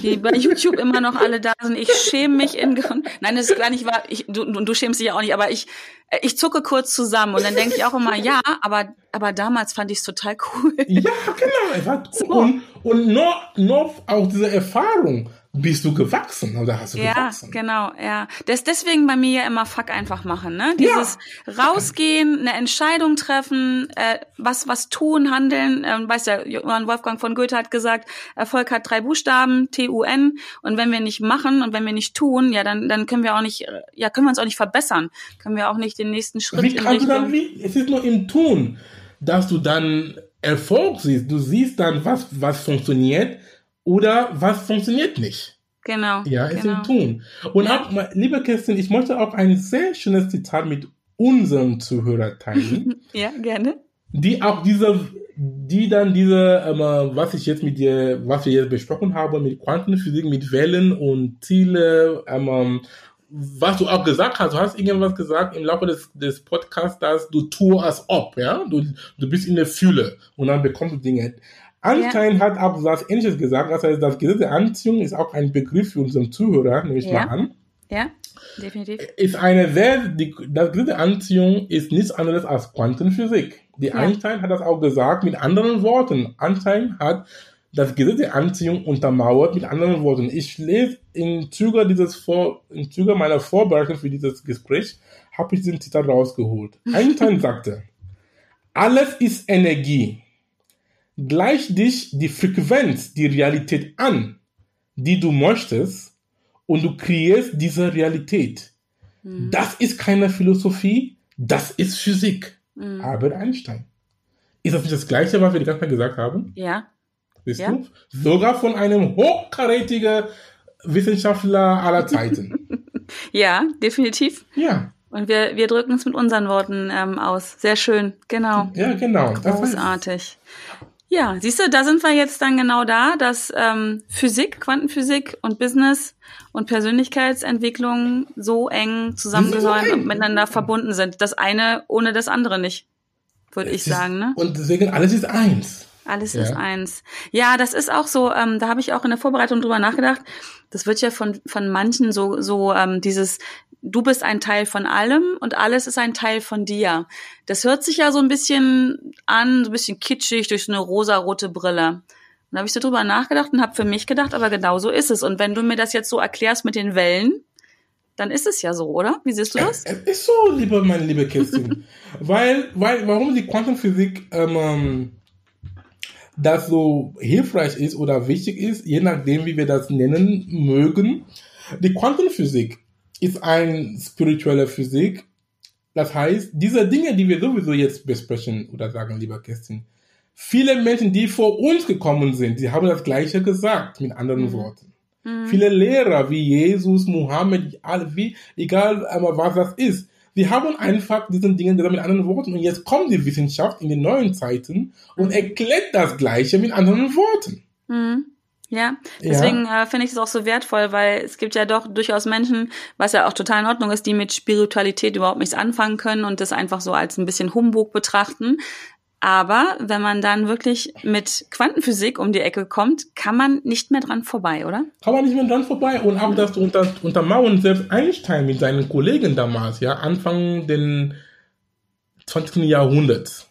die bei YouTube immer noch alle da sind, ich schäme mich in Nein, das ist gar nicht wahr. Ich, du, du schämst dich ja auch nicht, aber ich ich zucke kurz zusammen und dann denke ich auch immer, ja, aber aber damals fand ich es total cool. Ja, genau. So. Und, und noch, noch auch diese Erfahrung bist du gewachsen oder hast du ja, gewachsen? Ja, genau, ja. Das deswegen bei mir ja immer Fuck einfach machen, ne? Dieses ja. rausgehen, eine Entscheidung treffen, äh, was was tun, handeln. Ähm, weißt ja, Johann Wolfgang von Goethe hat gesagt, Erfolg hat drei Buchstaben, T U N. Und wenn wir nicht machen und wenn wir nicht tun, ja, dann dann können wir auch nicht, ja, können wir uns auch nicht verbessern, können wir auch nicht den nächsten Schritt. Wie kannst du dann wie? Es ist nur im Tun, dass du dann Erfolg siehst. Du siehst dann, was was funktioniert oder was funktioniert nicht. Genau. Ja, es genau. im Tun. Und ja. auch, liebe Kerstin, ich möchte auch ein sehr schönes Zitat mit unseren Zuhörern teilen. ja, gerne. Die auch diese, die dann diese, ähm, was ich jetzt mit dir, was wir jetzt besprochen haben, mit Quantenphysik, mit Wellen und Ziele, ähm, was du auch gesagt hast, du hast irgendwas gesagt im Laufe des, des Podcasts, dass du tust als ob, ja, du, du bist in der Fühle und dann bekommst du Dinge. Einstein ja. hat auch was Ähnliches gesagt. Das heißt, das Gesetz der Anziehung ist auch ein Begriff für unseren Zuhörer, nehme ich ja. mal an. Ja, definitiv. Ist eine sehr, die, das Gesetz der Anziehung ist nichts anderes als Quantenphysik. Die ja. Einstein hat das auch gesagt mit anderen Worten. Einstein hat das Gesetz der Anziehung untermauert mit anderen Worten. Ich lese im Zuge dieses Vor, im Zuge meiner Vorbereitung für dieses Gespräch, habe ich diesen Zitat rausgeholt. Einstein sagte, alles ist Energie gleich dich die Frequenz, die Realität an, die du möchtest, und du kreierst diese Realität. Mhm. Das ist keine Philosophie, Das ist Physik. Mhm. Albert Einstein. Ist das nicht das Gleiche, was wir die ganze Zeit gesagt haben? Ja. Siehst ja. du? Sogar von einem hochkarätigen Wissenschaftler aller Zeiten. ja, definitiv. Ja. Und wir, wir drücken es mit unseren Worten ähm, aus. Sehr schön, genau. Ja, genau. Großartig. Ja, siehst du, da sind wir jetzt dann genau da, dass ähm, Physik, Quantenphysik und Business und Persönlichkeitsentwicklung so eng zusammengehören so und miteinander verbunden sind. Das eine ohne das andere nicht, würde ich sagen. Ne? Und deswegen alles ist eins. Alles ja. ist eins. Ja, das ist auch so, ähm, da habe ich auch in der Vorbereitung drüber nachgedacht. Das wird ja von, von manchen so, so ähm, dieses, du bist ein Teil von allem und alles ist ein Teil von dir. Das hört sich ja so ein bisschen an, so ein bisschen kitschig durch so eine rosarote Brille. Dann habe ich so drüber nachgedacht und habe für mich gedacht, aber genau so ist es. Und wenn du mir das jetzt so erklärst mit den Wellen, dann ist es ja so, oder? Wie siehst du das? Es ist so, liebe, meine liebe Kerstin. weil, weil, warum die Quantenphysik ähm, ähm das so hilfreich ist oder wichtig ist, je nachdem, wie wir das nennen mögen. Die Quantenphysik ist eine spirituelle Physik. Das heißt, diese Dinge, die wir sowieso jetzt besprechen oder sagen, lieber Kerstin, viele Menschen, die vor uns gekommen sind, die haben das Gleiche gesagt, mit anderen mhm. Worten. Mhm. Viele Lehrer wie Jesus, Mohammed, wie, egal was das ist, wir haben einfach diesen Dingen gesagt mit anderen Worten. Und jetzt kommt die Wissenschaft in den neuen Zeiten und erklärt das Gleiche mit anderen Worten. Mhm. Ja, deswegen ja. äh, finde ich es auch so wertvoll, weil es gibt ja doch durchaus Menschen, was ja auch total in Ordnung ist, die mit Spiritualität überhaupt nichts anfangen können und das einfach so als ein bisschen Humbug betrachten. Aber wenn man dann wirklich mit Quantenphysik um die Ecke kommt, kann man nicht mehr dran vorbei, oder? Kann man nicht mehr dran vorbei. Und auch das unter, untermauern selbst Einstein mit seinen Kollegen damals, ja, Anfang des 20. Jahrhunderts.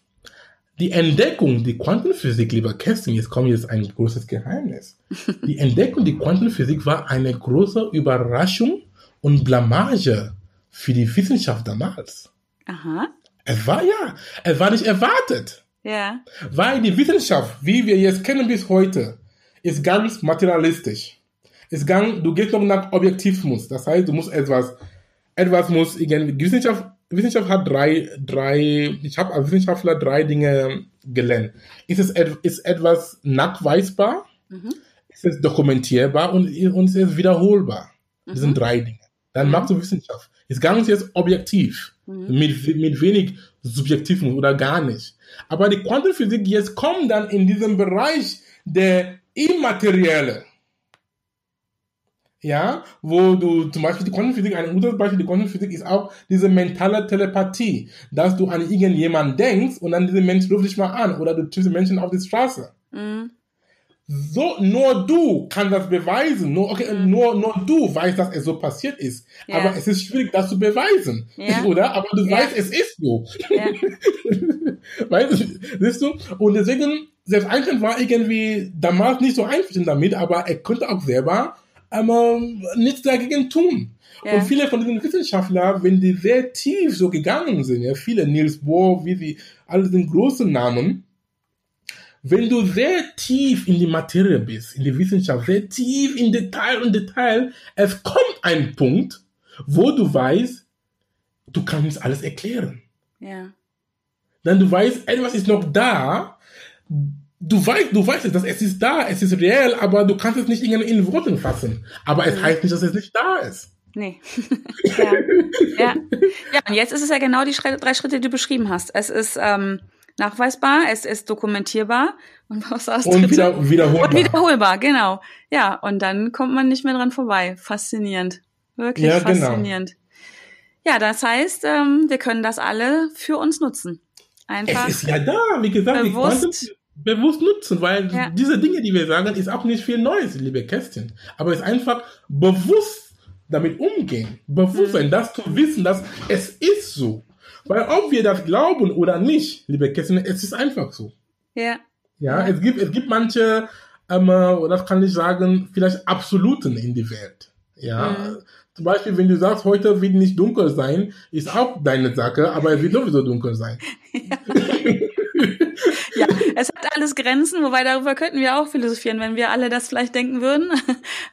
Die Entdeckung, die Quantenphysik, lieber Kerstin, jetzt kommt jetzt ein großes Geheimnis. Die Entdeckung, die Quantenphysik war eine große Überraschung und Blamage für die Wissenschaft damals. Aha. Es war ja, es war nicht erwartet. Ja. Weil die Wissenschaft, wie wir jetzt kennen bis heute, ist ganz materialistisch. Ist ganz, du gehst noch nach Objektivismus. Das heißt, du musst etwas, etwas muss irgendwie, Wissenschaft, Wissenschaft hat drei, drei, ich habe als Wissenschaftler drei Dinge gelernt. Ist es ist etwas nachweisbar? Mhm. Ist es dokumentierbar und, und ist es wiederholbar? Das mhm. sind drei Dinge. Dann mhm. machst du Wissenschaft. Ist ganz jetzt objektiv. Mhm. Mit, mit wenig Subjektiven oder gar nicht. Aber die Quantenphysik jetzt kommt dann in diesem Bereich der Immaterielle. Ja, wo du zum Beispiel die Quantenphysik, ein gutes Beispiel der Quantenphysik ist auch diese mentale Telepathie, dass du an irgendjemanden denkst und dann dieser Mensch ruft dich mal an oder du triffst Menschen auf die Straße. Mhm so nur du kannst das beweisen. Nur, okay, mhm. nur, nur du weißt, dass es so passiert ist. Ja. Aber es ist schwierig, das zu beweisen. Ja. Oder? Aber du ja. weißt, es ist so. Weißt du, siehst du? Und deswegen, selbst Einstein war irgendwie damals nicht so einverstanden damit, aber er konnte auch selber ähm, nichts dagegen tun. Ja. Und viele von diesen Wissenschaftlern, wenn die sehr tief so gegangen sind, ja, viele Niels Bohr, wie sie, alle sind großen Namen, wenn du sehr tief in die Materie bist, in die Wissenschaft, sehr tief in Detail und Detail, es kommt ein Punkt, wo du weißt, du kannst alles erklären. Ja. Dann du weißt, etwas ist noch da. Du weißt, du weißt es, dass es ist da, es ist reell, aber du kannst es nicht in Worten fassen. Aber es mhm. heißt nicht, dass es nicht da ist. Nee. ja. ja. ja, und jetzt ist es ja genau die drei Schritte, die du beschrieben hast. Es ist ähm, nachweisbar, es ist dokumentierbar und was hast und wieder, wiederholbar. Und wiederholbar, genau. Ja, und dann kommt man nicht mehr dran vorbei. Faszinierend. Wirklich ja, genau. faszinierend. Genau. Ja, das heißt, ähm, wir können das alle für uns nutzen. Einfach. Es ist ja da, wie gesagt, bewusst, bewusst nutzen, weil ja. diese Dinge, die wir sagen, ist auch nicht viel Neues, liebe Kästchen. Aber es ist einfach bewusst damit umgehen. Bewusstsein, mhm. das zu wissen, dass es ist so. Weil ob wir das glauben oder nicht, liebe Kerstin, es ist einfach so. Ja. Ja, es gibt, es gibt manche, ähm, das kann ich sagen, vielleicht Absoluten in die Welt. Ja. Mhm. Zum Beispiel, wenn du sagst, heute wird nicht dunkel sein, ist auch deine Sache, aber es wird sowieso dunkel sein. Ja. Ja, es hat alles Grenzen, wobei darüber könnten wir auch philosophieren, wenn wir alle das vielleicht denken würden.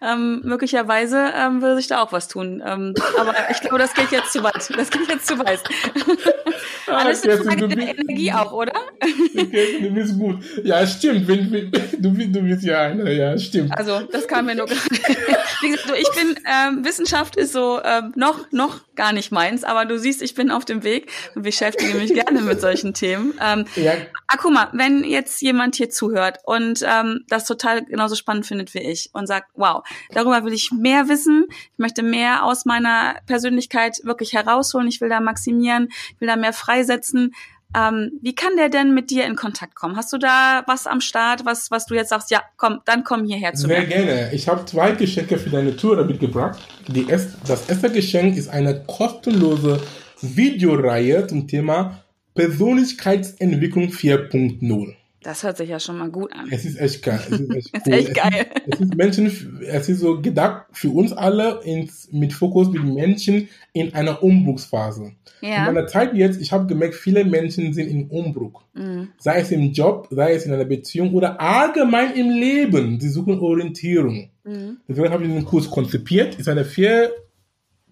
Ähm, möglicherweise ähm, würde sich da auch was tun. Ähm, aber ich glaube, das geht jetzt zu weit. Das geht jetzt zu weit. Alles eine Frage der Energie auch, oder? Okay, du bist gut. Ja, stimmt. Wenn, wenn, du, du bist ja einer, ja, stimmt. Also, das kam mir nur gerade. Wie gesagt, du, ich bin, ähm, Wissenschaft ist so ähm, noch, noch gar nicht meins, aber du siehst, ich bin auf dem Weg und beschäftige mich gerne mit solchen Themen. Ähm, ja. Ah, guck mal, wenn jetzt jemand hier zuhört und ähm, das total genauso spannend findet wie ich und sagt, wow, darüber will ich mehr wissen, ich möchte mehr aus meiner Persönlichkeit wirklich herausholen, ich will da maximieren, ich will da mehr freisetzen. Ähm, wie kann der denn mit dir in Kontakt kommen? Hast du da was am Start, was, was du jetzt sagst, ja, komm, dann komm hierher zu Sehr mir. Sehr gerne. Ich habe zwei Geschenke für deine Tour mitgebracht. Die erst, das erste Geschenk ist eine kostenlose Videoreihe zum Thema Persönlichkeitsentwicklung 4.0. Das hört sich ja schon mal gut an. Es ist echt geil. Es ist echt, cool. echt geil. Es ist, es ist, Menschen, es ist so gedacht für uns alle ins, mit Fokus mit Menschen in einer Umbruchsphase. Ja. In meiner Zeit jetzt, ich habe gemerkt, viele Menschen sind im Umbruch. Mhm. Sei es im Job, sei es in einer Beziehung oder allgemein im Leben. Sie suchen Orientierung. Mhm. Deswegen habe ich den Kurs konzipiert. Es ist eine vier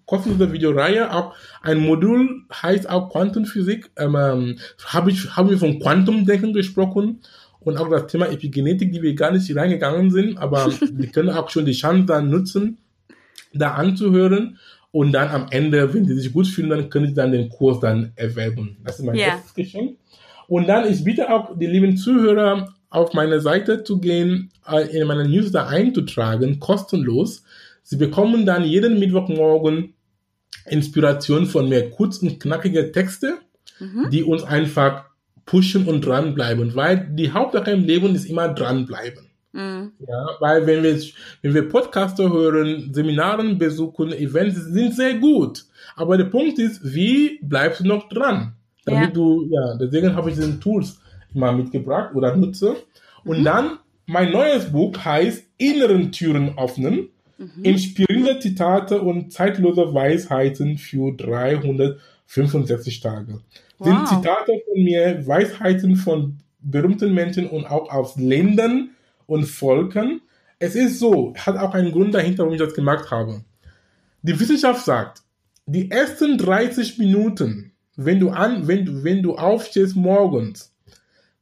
kostenlose Videoreihe. Auch ein Modul heißt auch Quantenphysik. Ähm, ähm habe ich, haben wir von Quantumdenken gesprochen und auch das Thema Epigenetik, die wir gar nicht reingegangen sind, aber wir können auch schon die Chance dann nutzen, da anzuhören. Und dann am Ende, wenn sie sich gut fühlen, dann können sie dann den Kurs dann erwerben. Das ist mein yeah. erstes Geschenk. Und dann, ich bitte auch die lieben Zuhörer, auf meine Seite zu gehen, äh, in meine Newsletter einzutragen, kostenlos. Sie bekommen dann jeden Mittwochmorgen Inspiration von mir, kurz und knackige Texte, mhm. die uns einfach pushen und dranbleiben, weil die Hauptsache im Leben ist immer dranbleiben. Mhm. Ja, weil wenn wir, wenn wir Podcaster hören, Seminaren besuchen, Events sind sehr gut. Aber der Punkt ist, wie bleibst du noch dran? Damit ja. du, ja, deswegen habe ich diese Tools immer mitgebracht oder nutze. Und mhm. dann, mein neues Buch heißt Inneren Türen öffnen. Mhm. Inspirierende Zitate und zeitlose Weisheiten für 365 Tage. Wow. Sind Zitate von mir, Weisheiten von berühmten Menschen und auch aus Ländern und Volken. Es ist so, hat auch einen Grund dahinter, warum ich das gemacht habe. Die Wissenschaft sagt, die ersten 30 Minuten, wenn du an, wenn du, wenn du aufstehst morgens,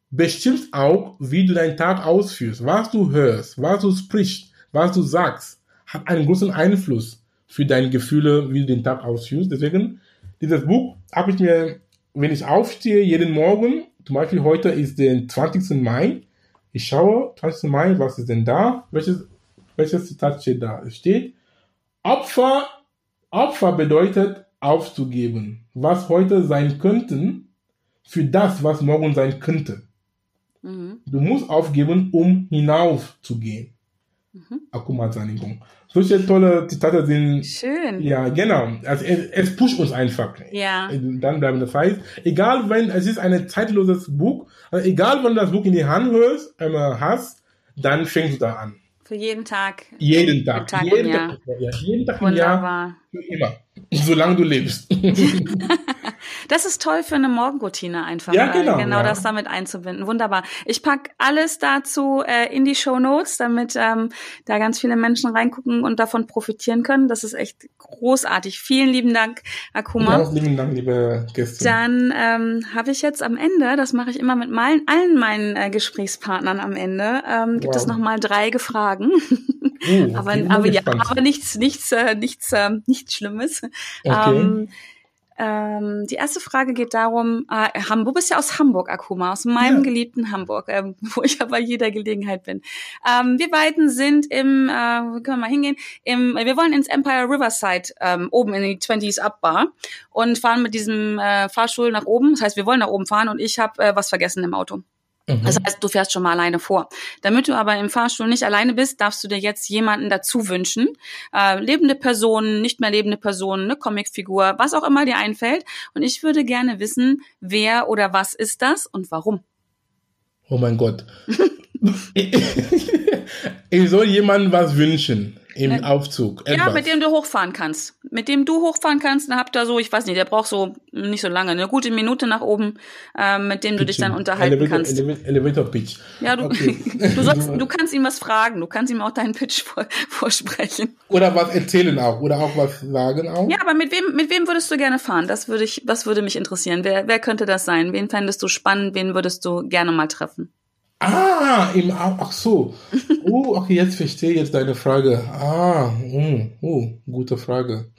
bestimmt auch, wie du deinen Tag ausführst, was du hörst, was du sprichst, was du sagst hat einen großen Einfluss für deine Gefühle, wie du den Tag ausführst. Deswegen, dieses Buch habe ich mir, wenn ich aufstehe, jeden Morgen, zum Beispiel heute ist der 20. Mai, ich schaue, 20. Mai, was ist denn da? Welches, welches Zitat steht da? Es steht, Opfer, Opfer bedeutet aufzugeben, was heute sein könnten, für das, was morgen sein könnte. Mhm. Du musst aufgeben, um hinaufzugehen. Mhm. Akkumatanigung. Solche tolle Zitate sind. Schön. Ja, genau. Also es, es pusht uns einfach. Ja. Dann bleiben das heißt, egal wenn, es ist ein zeitloses Buch, also egal wenn du das Buch in die Hand hörst, äh, hast, dann fängst du da an. Für jeden Tag. Jeden Tag. Tag jeden, Tag, ja, jeden Tag im Jahr. Für immer. Solange du lebst. Das ist toll für eine Morgenroutine einfach. Ja, genau. Äh, genau ja. das damit einzubinden. Wunderbar. Ich pack alles dazu äh, in die Show Notes, damit ähm, da ganz viele Menschen reingucken und davon profitieren können. Das ist echt großartig. Vielen lieben Dank, Akuma. Ja, lieben Dank, liebe Gäste. Dann ähm, habe ich jetzt am Ende, das mache ich immer mit meinen, allen meinen äh, Gesprächspartnern am Ende, ähm, gibt wow. es nochmal drei Gefragen. Oh, aber aber ja, aber nichts, nichts, äh, nichts, äh, nichts Schlimmes. Okay. Ähm, ähm, die erste Frage geht darum, äh, Hamburg, du bist ja aus Hamburg, Akuma, aus meinem ja. geliebten Hamburg, äh, wo ich ja bei jeder Gelegenheit bin. Ähm, wir beiden sind im, äh, können wir mal hingehen, im, wir wollen ins Empire Riverside ähm, oben in die 20s Up Bar und fahren mit diesem äh, Fahrstuhl nach oben. Das heißt, wir wollen nach oben fahren und ich habe äh, was vergessen im Auto. Mhm. Das heißt, du fährst schon mal alleine vor. Damit du aber im Fahrstuhl nicht alleine bist, darfst du dir jetzt jemanden dazu wünschen. Äh, lebende Personen, nicht mehr lebende Personen, eine Comicfigur, was auch immer dir einfällt. Und ich würde gerne wissen, wer oder was ist das und warum. Oh mein Gott. ich soll jemandem was wünschen. Im Ne? Aufzug. Ja, Etwas. mit dem du hochfahren kannst. Mit dem du hochfahren kannst, dann habt ihr so, ich weiß nicht, der braucht so nicht so lange, eine gute Minute nach oben, ähm, mit dem du dich dann unterhalten Elevator, kannst. Elevator, Elevator Pitch. Ja, du, Okay. du, sollst, du kannst ihm was fragen, du kannst ihm auch deinen Pitch vor, vorsprechen. Oder was erzählen auch. Oder auch was sagen auch. Ja, aber mit wem, mit wem würdest du gerne fahren? Das würde ich, das würde mich interessieren. Wer, wer könnte das sein? Wen fändest du spannend? Wen würdest du gerne mal treffen? Ah, im, Au- ach so. Oh, okay, jetzt verstehe ich jetzt deine Frage. Ah, mm, oh, gute Frage.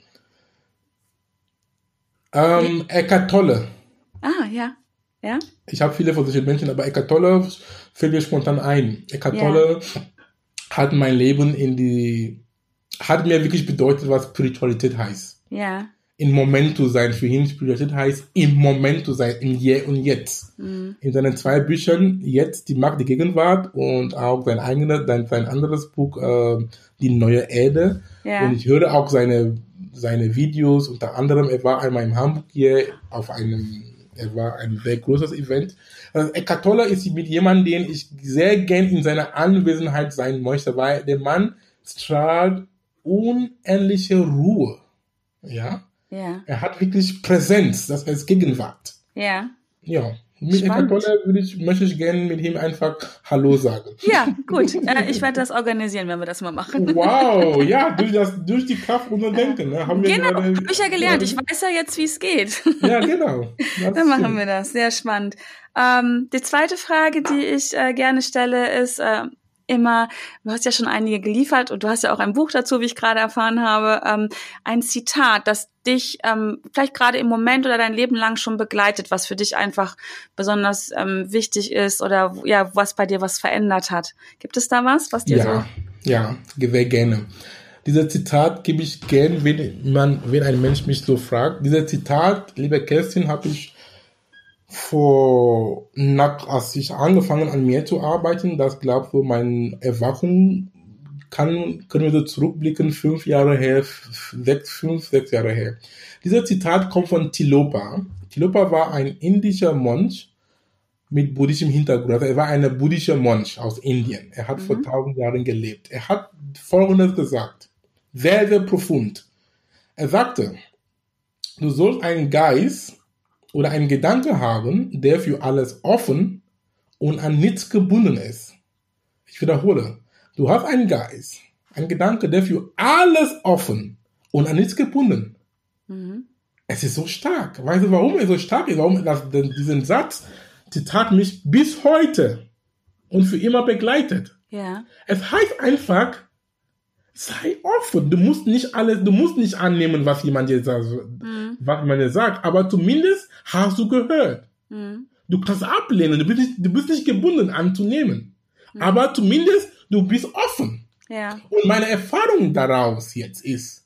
Ähm, Eckart Tolle. Ah, ja. Ja? Ich habe viele von solchen Menschen, aber Eckart Tolle fällt mir spontan ein. Eckart Ja. Tolle hat mein Leben in die, hat mir wirklich bedeutet, was Spiritualität heißt. Ja. Im Moment zu sein. Für ihn Spiritualität heißt, im Moment zu sein, im Hier und Jetzt. Mhm. In seinen zwei Büchern, jetzt die Macht der Gegenwart und auch sein eigenes, sein, sein anderes Buch, äh, Die neue Erde. Ja. Und ich höre auch seine, seine Videos, unter anderem, er war einmal in Hamburg hier auf einem, er war ein sehr großes Event. Also Eckhart Tolle ist mit jemandem, den ich sehr gern in seiner Anwesenheit sein möchte, weil der Mann strahlt unendliche Ruhe. Ja. Ja. Er hat wirklich Präsenz, das heißt Gegenwart. Ja. Ja. Mit Eckhart Spannend. Würde ich, möchte ich gerne mit ihm einfach Hallo sagen. Ja, gut. Äh, ich werde das organisieren, wenn wir das mal machen. Wow, ja, durch, das, durch die Kraft unserer Denken. Ne, haben wir Genau, habe ich ja gelernt. Ich weiß ja jetzt, wie es geht. Ja, genau. Dann machen wir das. Sehr spannend. Ähm, die zweite Frage, die ich äh, gerne stelle, ist äh, immer, du hast ja schon einige geliefert und du hast ja auch ein Buch dazu, wie ich gerade erfahren habe, ähm, ein Zitat, das dich ähm, vielleicht gerade im Moment oder dein Leben lang schon begleitet, was für dich einfach besonders ähm, wichtig ist oder ja, was bei dir was verändert hat. Gibt es da was, was dir Ja, ja, sehr gerne. Dieser Zitat gebe ich gern, wenn man, wenn ein Mensch mich so fragt. Dieser Zitat, liebe Kerstin, habe ich vor, nach, als ich angefangen an mir zu arbeiten, das glaube so meine Erwachung kann, können wir so zurückblicken, fünf Jahre her, sechs, fünf, sechs Jahre her. Dieser Zitat kommt von Tilopa. Tilopa war ein indischer Mönch mit buddhischem Hintergrund. Also er war ein buddhischer Mönch aus Indien. Er hat vor tausend Jahren gelebt. Er hat Folgendes gesagt. Sehr, sehr profund. Er sagte, du sollst einen Geist oder einen Gedanke haben, der für alles offen und an nichts gebunden ist. Ich wiederhole. Du hast einen Geist, einen Gedanke, der für alles offen und an nichts gebunden. Mhm. Es ist so stark. Weißt du, warum er so stark ist? Warum das, diesen Satz, Zitat mich bis heute und für immer begleitet. Ja. Es heißt einfach, sei offen. Du musst nicht alles, du musst nicht annehmen, was jemand dir sagt, Mhm. was man dir sagt, aber zumindest hast du gehört. Mhm. Du kannst ablehnen, du bist nicht, du bist nicht gebunden anzunehmen. Aber zumindest du bist offen. Ja. Und meine Erfahrung daraus jetzt ist,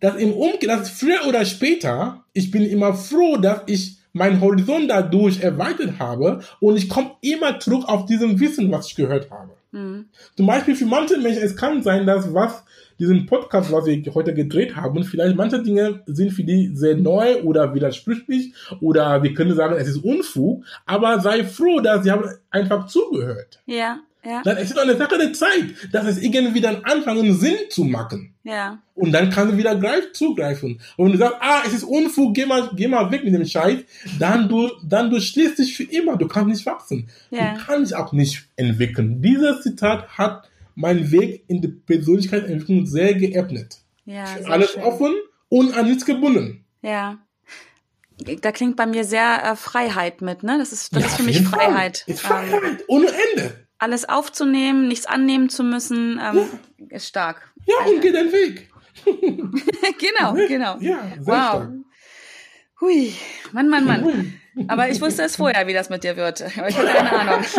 dass im Umkehr, dass früher oder später, ich bin immer froh, dass ich meinen Horizont dadurch erweitert habe und ich komme immer zurück auf diesem Wissen, was ich gehört habe. Mhm. Zum Beispiel für manche Menschen, es kann sein, dass was diesen Podcast, was wir heute gedreht haben, vielleicht manche Dinge sind für die sehr neu oder widersprüchlich oder wir können sagen, es ist Unfug, aber sei froh, dass sie haben einfach zugehört. Ja. Ja. Dann ist es eine Sache der Zeit, dass es irgendwie dann anfangen Sinn zu machen. Ja. Und dann kannst du wieder greif, zugreifen. Und wenn du sagst, ah, es ist Unfug, geh mal, geh mal weg mit dem Scheiß, dann du, dann du schließt dich für immer. Du kannst nicht wachsen. Ja. Du kannst dich auch nicht entwickeln. Dieses Zitat hat meinen Weg in die Persönlichkeitsentwicklung sehr geebnet. Ja. sehr Alles schön. offen und an nichts gebunden. Ja. Da klingt bei mir sehr äh, Freiheit mit, ne? Das ist, das Ja, ist für mich. Freiheit. Ist Freiheit. Ohne Ende. Alles aufzunehmen, nichts annehmen zu müssen, ähm, ist stark. Ja, und geh deinen Weg. genau, genau. Ja, sehr wow. stark. Hui, Mann, Mann, Mann. Aber ich wusste es vorher, wie das mit dir wird. Aber ich hatte keine Ahnung.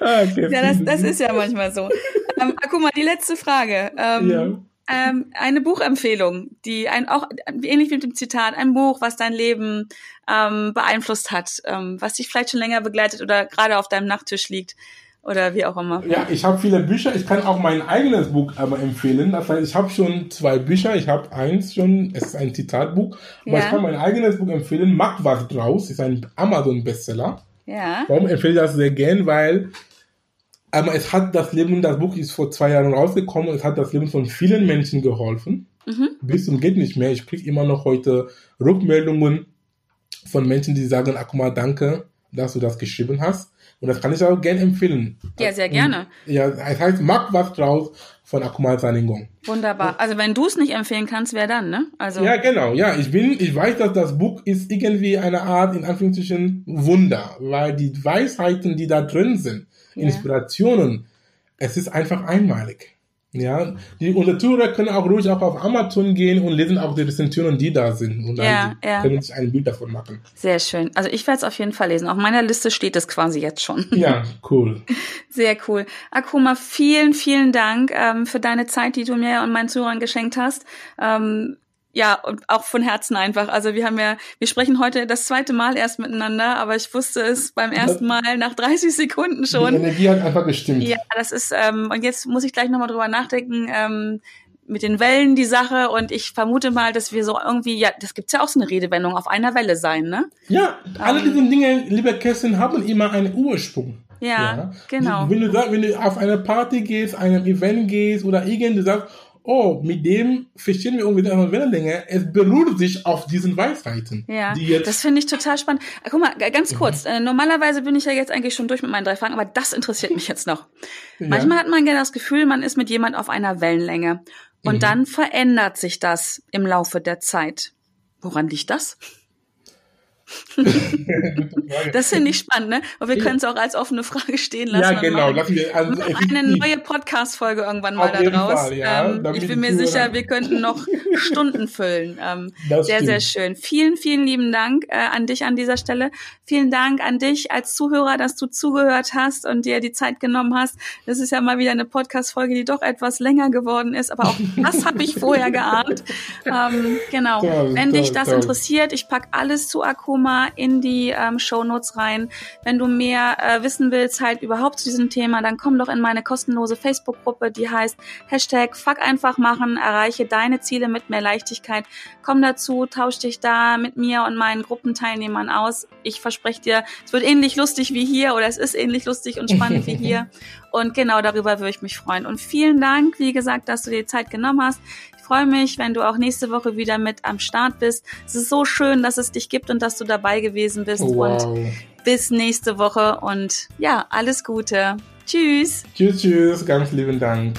Ah. Ja, das, das ist ja manchmal so. Ähm, guck mal, die letzte Frage. Ähm, Ja. Ähm, eine Buchempfehlung, die ein auch ähnlich wie mit dem Zitat, ein Buch, was dein Leben ähm, beeinflusst hat, ähm, was dich vielleicht schon länger begleitet oder gerade auf deinem Nachttisch liegt oder wie auch immer. Ja, ich habe viele Bücher. Ich kann auch mein eigenes Buch aber empfehlen. Das heißt, ich habe schon zwei Bücher. Ich habe eins schon, es ist ein Zitatbuch. Aber Ja. ich kann mein eigenes Buch empfehlen. Mach was draus. Ist ein Amazon-Bestseller. Ja. Warum empfehle ich das sehr gern? Weil aber es hat das Leben, das Buch ist vor zwei Jahren rausgekommen, es hat das Leben von vielen Menschen geholfen. Mhm. Bis zum geht nicht mehr. Ich kriege immer noch heute Rückmeldungen von Menschen, die sagen, Akuma, danke, dass du das geschrieben hast. Und das kann ich auch gerne empfehlen. Ja, sehr gerne. Ja, es heißt, mach was draus von Akumal Saningong. Wunderbar. Also wenn du es nicht empfehlen kannst, wer dann, ne? Also ja, genau. Ja, ich bin, ich weiß, dass das Buch ist irgendwie eine Art, in Anführungsstrichen, Wunder, weil die Weisheiten, die da drin sind, ja. Inspirationen, es ist einfach einmalig. Ja, die Untertürer können auch ruhig auch auf Amazon gehen und lesen auch die Rezensionen, die da sind. Und ja, dann ja. können sich ein Bild davon machen. Sehr schön. Also ich werde es auf jeden Fall lesen. Auf meiner Liste steht es quasi jetzt schon. Ja, cool. Sehr cool. Akuma, vielen, vielen Dank ähm, für deine Zeit, die du mir und meinen Zuhörern geschenkt hast. Ähm, ja, und auch von Herzen einfach. Also wir haben ja, wir sprechen heute das zweite Mal erst miteinander, aber ich wusste es beim ersten Mal nach 30 Sekunden schon. Die Energie hat einfach gestimmt. Ja, das ist, ähm, und jetzt muss ich gleich nochmal drüber nachdenken, ähm, mit den Wellen die Sache und ich vermute mal, dass wir so irgendwie, ja, das gibt's ja auch so eine Redewendung, auf einer Welle sein, ne? Ja, alle diese Dinge, liebe Kerstin, haben immer einen Ursprung. Ja, ja, genau. Wenn du, wenn du auf eine Party gehst, einem Event gehst oder irgend, du sagst, oh, mit dem verstehen wir irgendwie eine Wellenlänge. Es beruht sich auf diesen Weisheiten. Ja, das finde ich total spannend. Ah, guck mal, ganz kurz. Mhm. Äh, normalerweise bin ich ja jetzt eigentlich schon durch mit meinen drei Fragen, aber das interessiert mich jetzt noch. Ja. Manchmal hat man ja das Gefühl, man ist mit jemand auf einer Wellenlänge. Und mhm. dann verändert sich das im Laufe der Zeit. Woran liegt das? das finde ich spannend, ne? Und wir können es auch als offene Frage stehen lassen. Ja, genau. Lassen wir, also eine neue Podcast-Folge irgendwann mal da draus. Fall, ja, ähm, ich bin mir sicher, wir könnten noch Stunden füllen. Ähm, sehr, stimmt. sehr schön. Vielen, vielen lieben Dank äh, an dich an dieser Stelle. Vielen Dank an dich als Zuhörer, dass du zugehört hast und dir die Zeit genommen hast. Das ist ja mal wieder eine Podcast-Folge, die doch etwas länger geworden ist, aber auch das habe ich vorher geahnt. Ähm, genau. Toll, Wenn toll, dich das toll. interessiert, ich pack alles zu Akku Akuma in die ähm, Show Notes rein. Wenn du mehr äh, wissen willst, halt überhaupt zu diesem Thema, dann komm doch in meine kostenlose Facebook-Gruppe, die heißt Hashtag Fuck einfach machen, erreiche deine Ziele mit mehr Leichtigkeit. Komm dazu, tausch dich da mit mir und meinen Gruppenteilnehmern aus. Ich verspreche dir, es wird ähnlich lustig wie hier oder es ist ähnlich lustig und spannend wie hier. Und genau darüber würde ich mich freuen. Und vielen Dank, wie gesagt, dass du dir Zeit genommen hast freue mich, wenn du auch nächste Woche wieder mit am Start bist. Es ist so schön, dass es dich gibt und dass du dabei gewesen bist. Wow. Und bis nächste Woche und ja, alles Gute. Tschüss. Tschüss, tschüss. Ganz lieben Dank.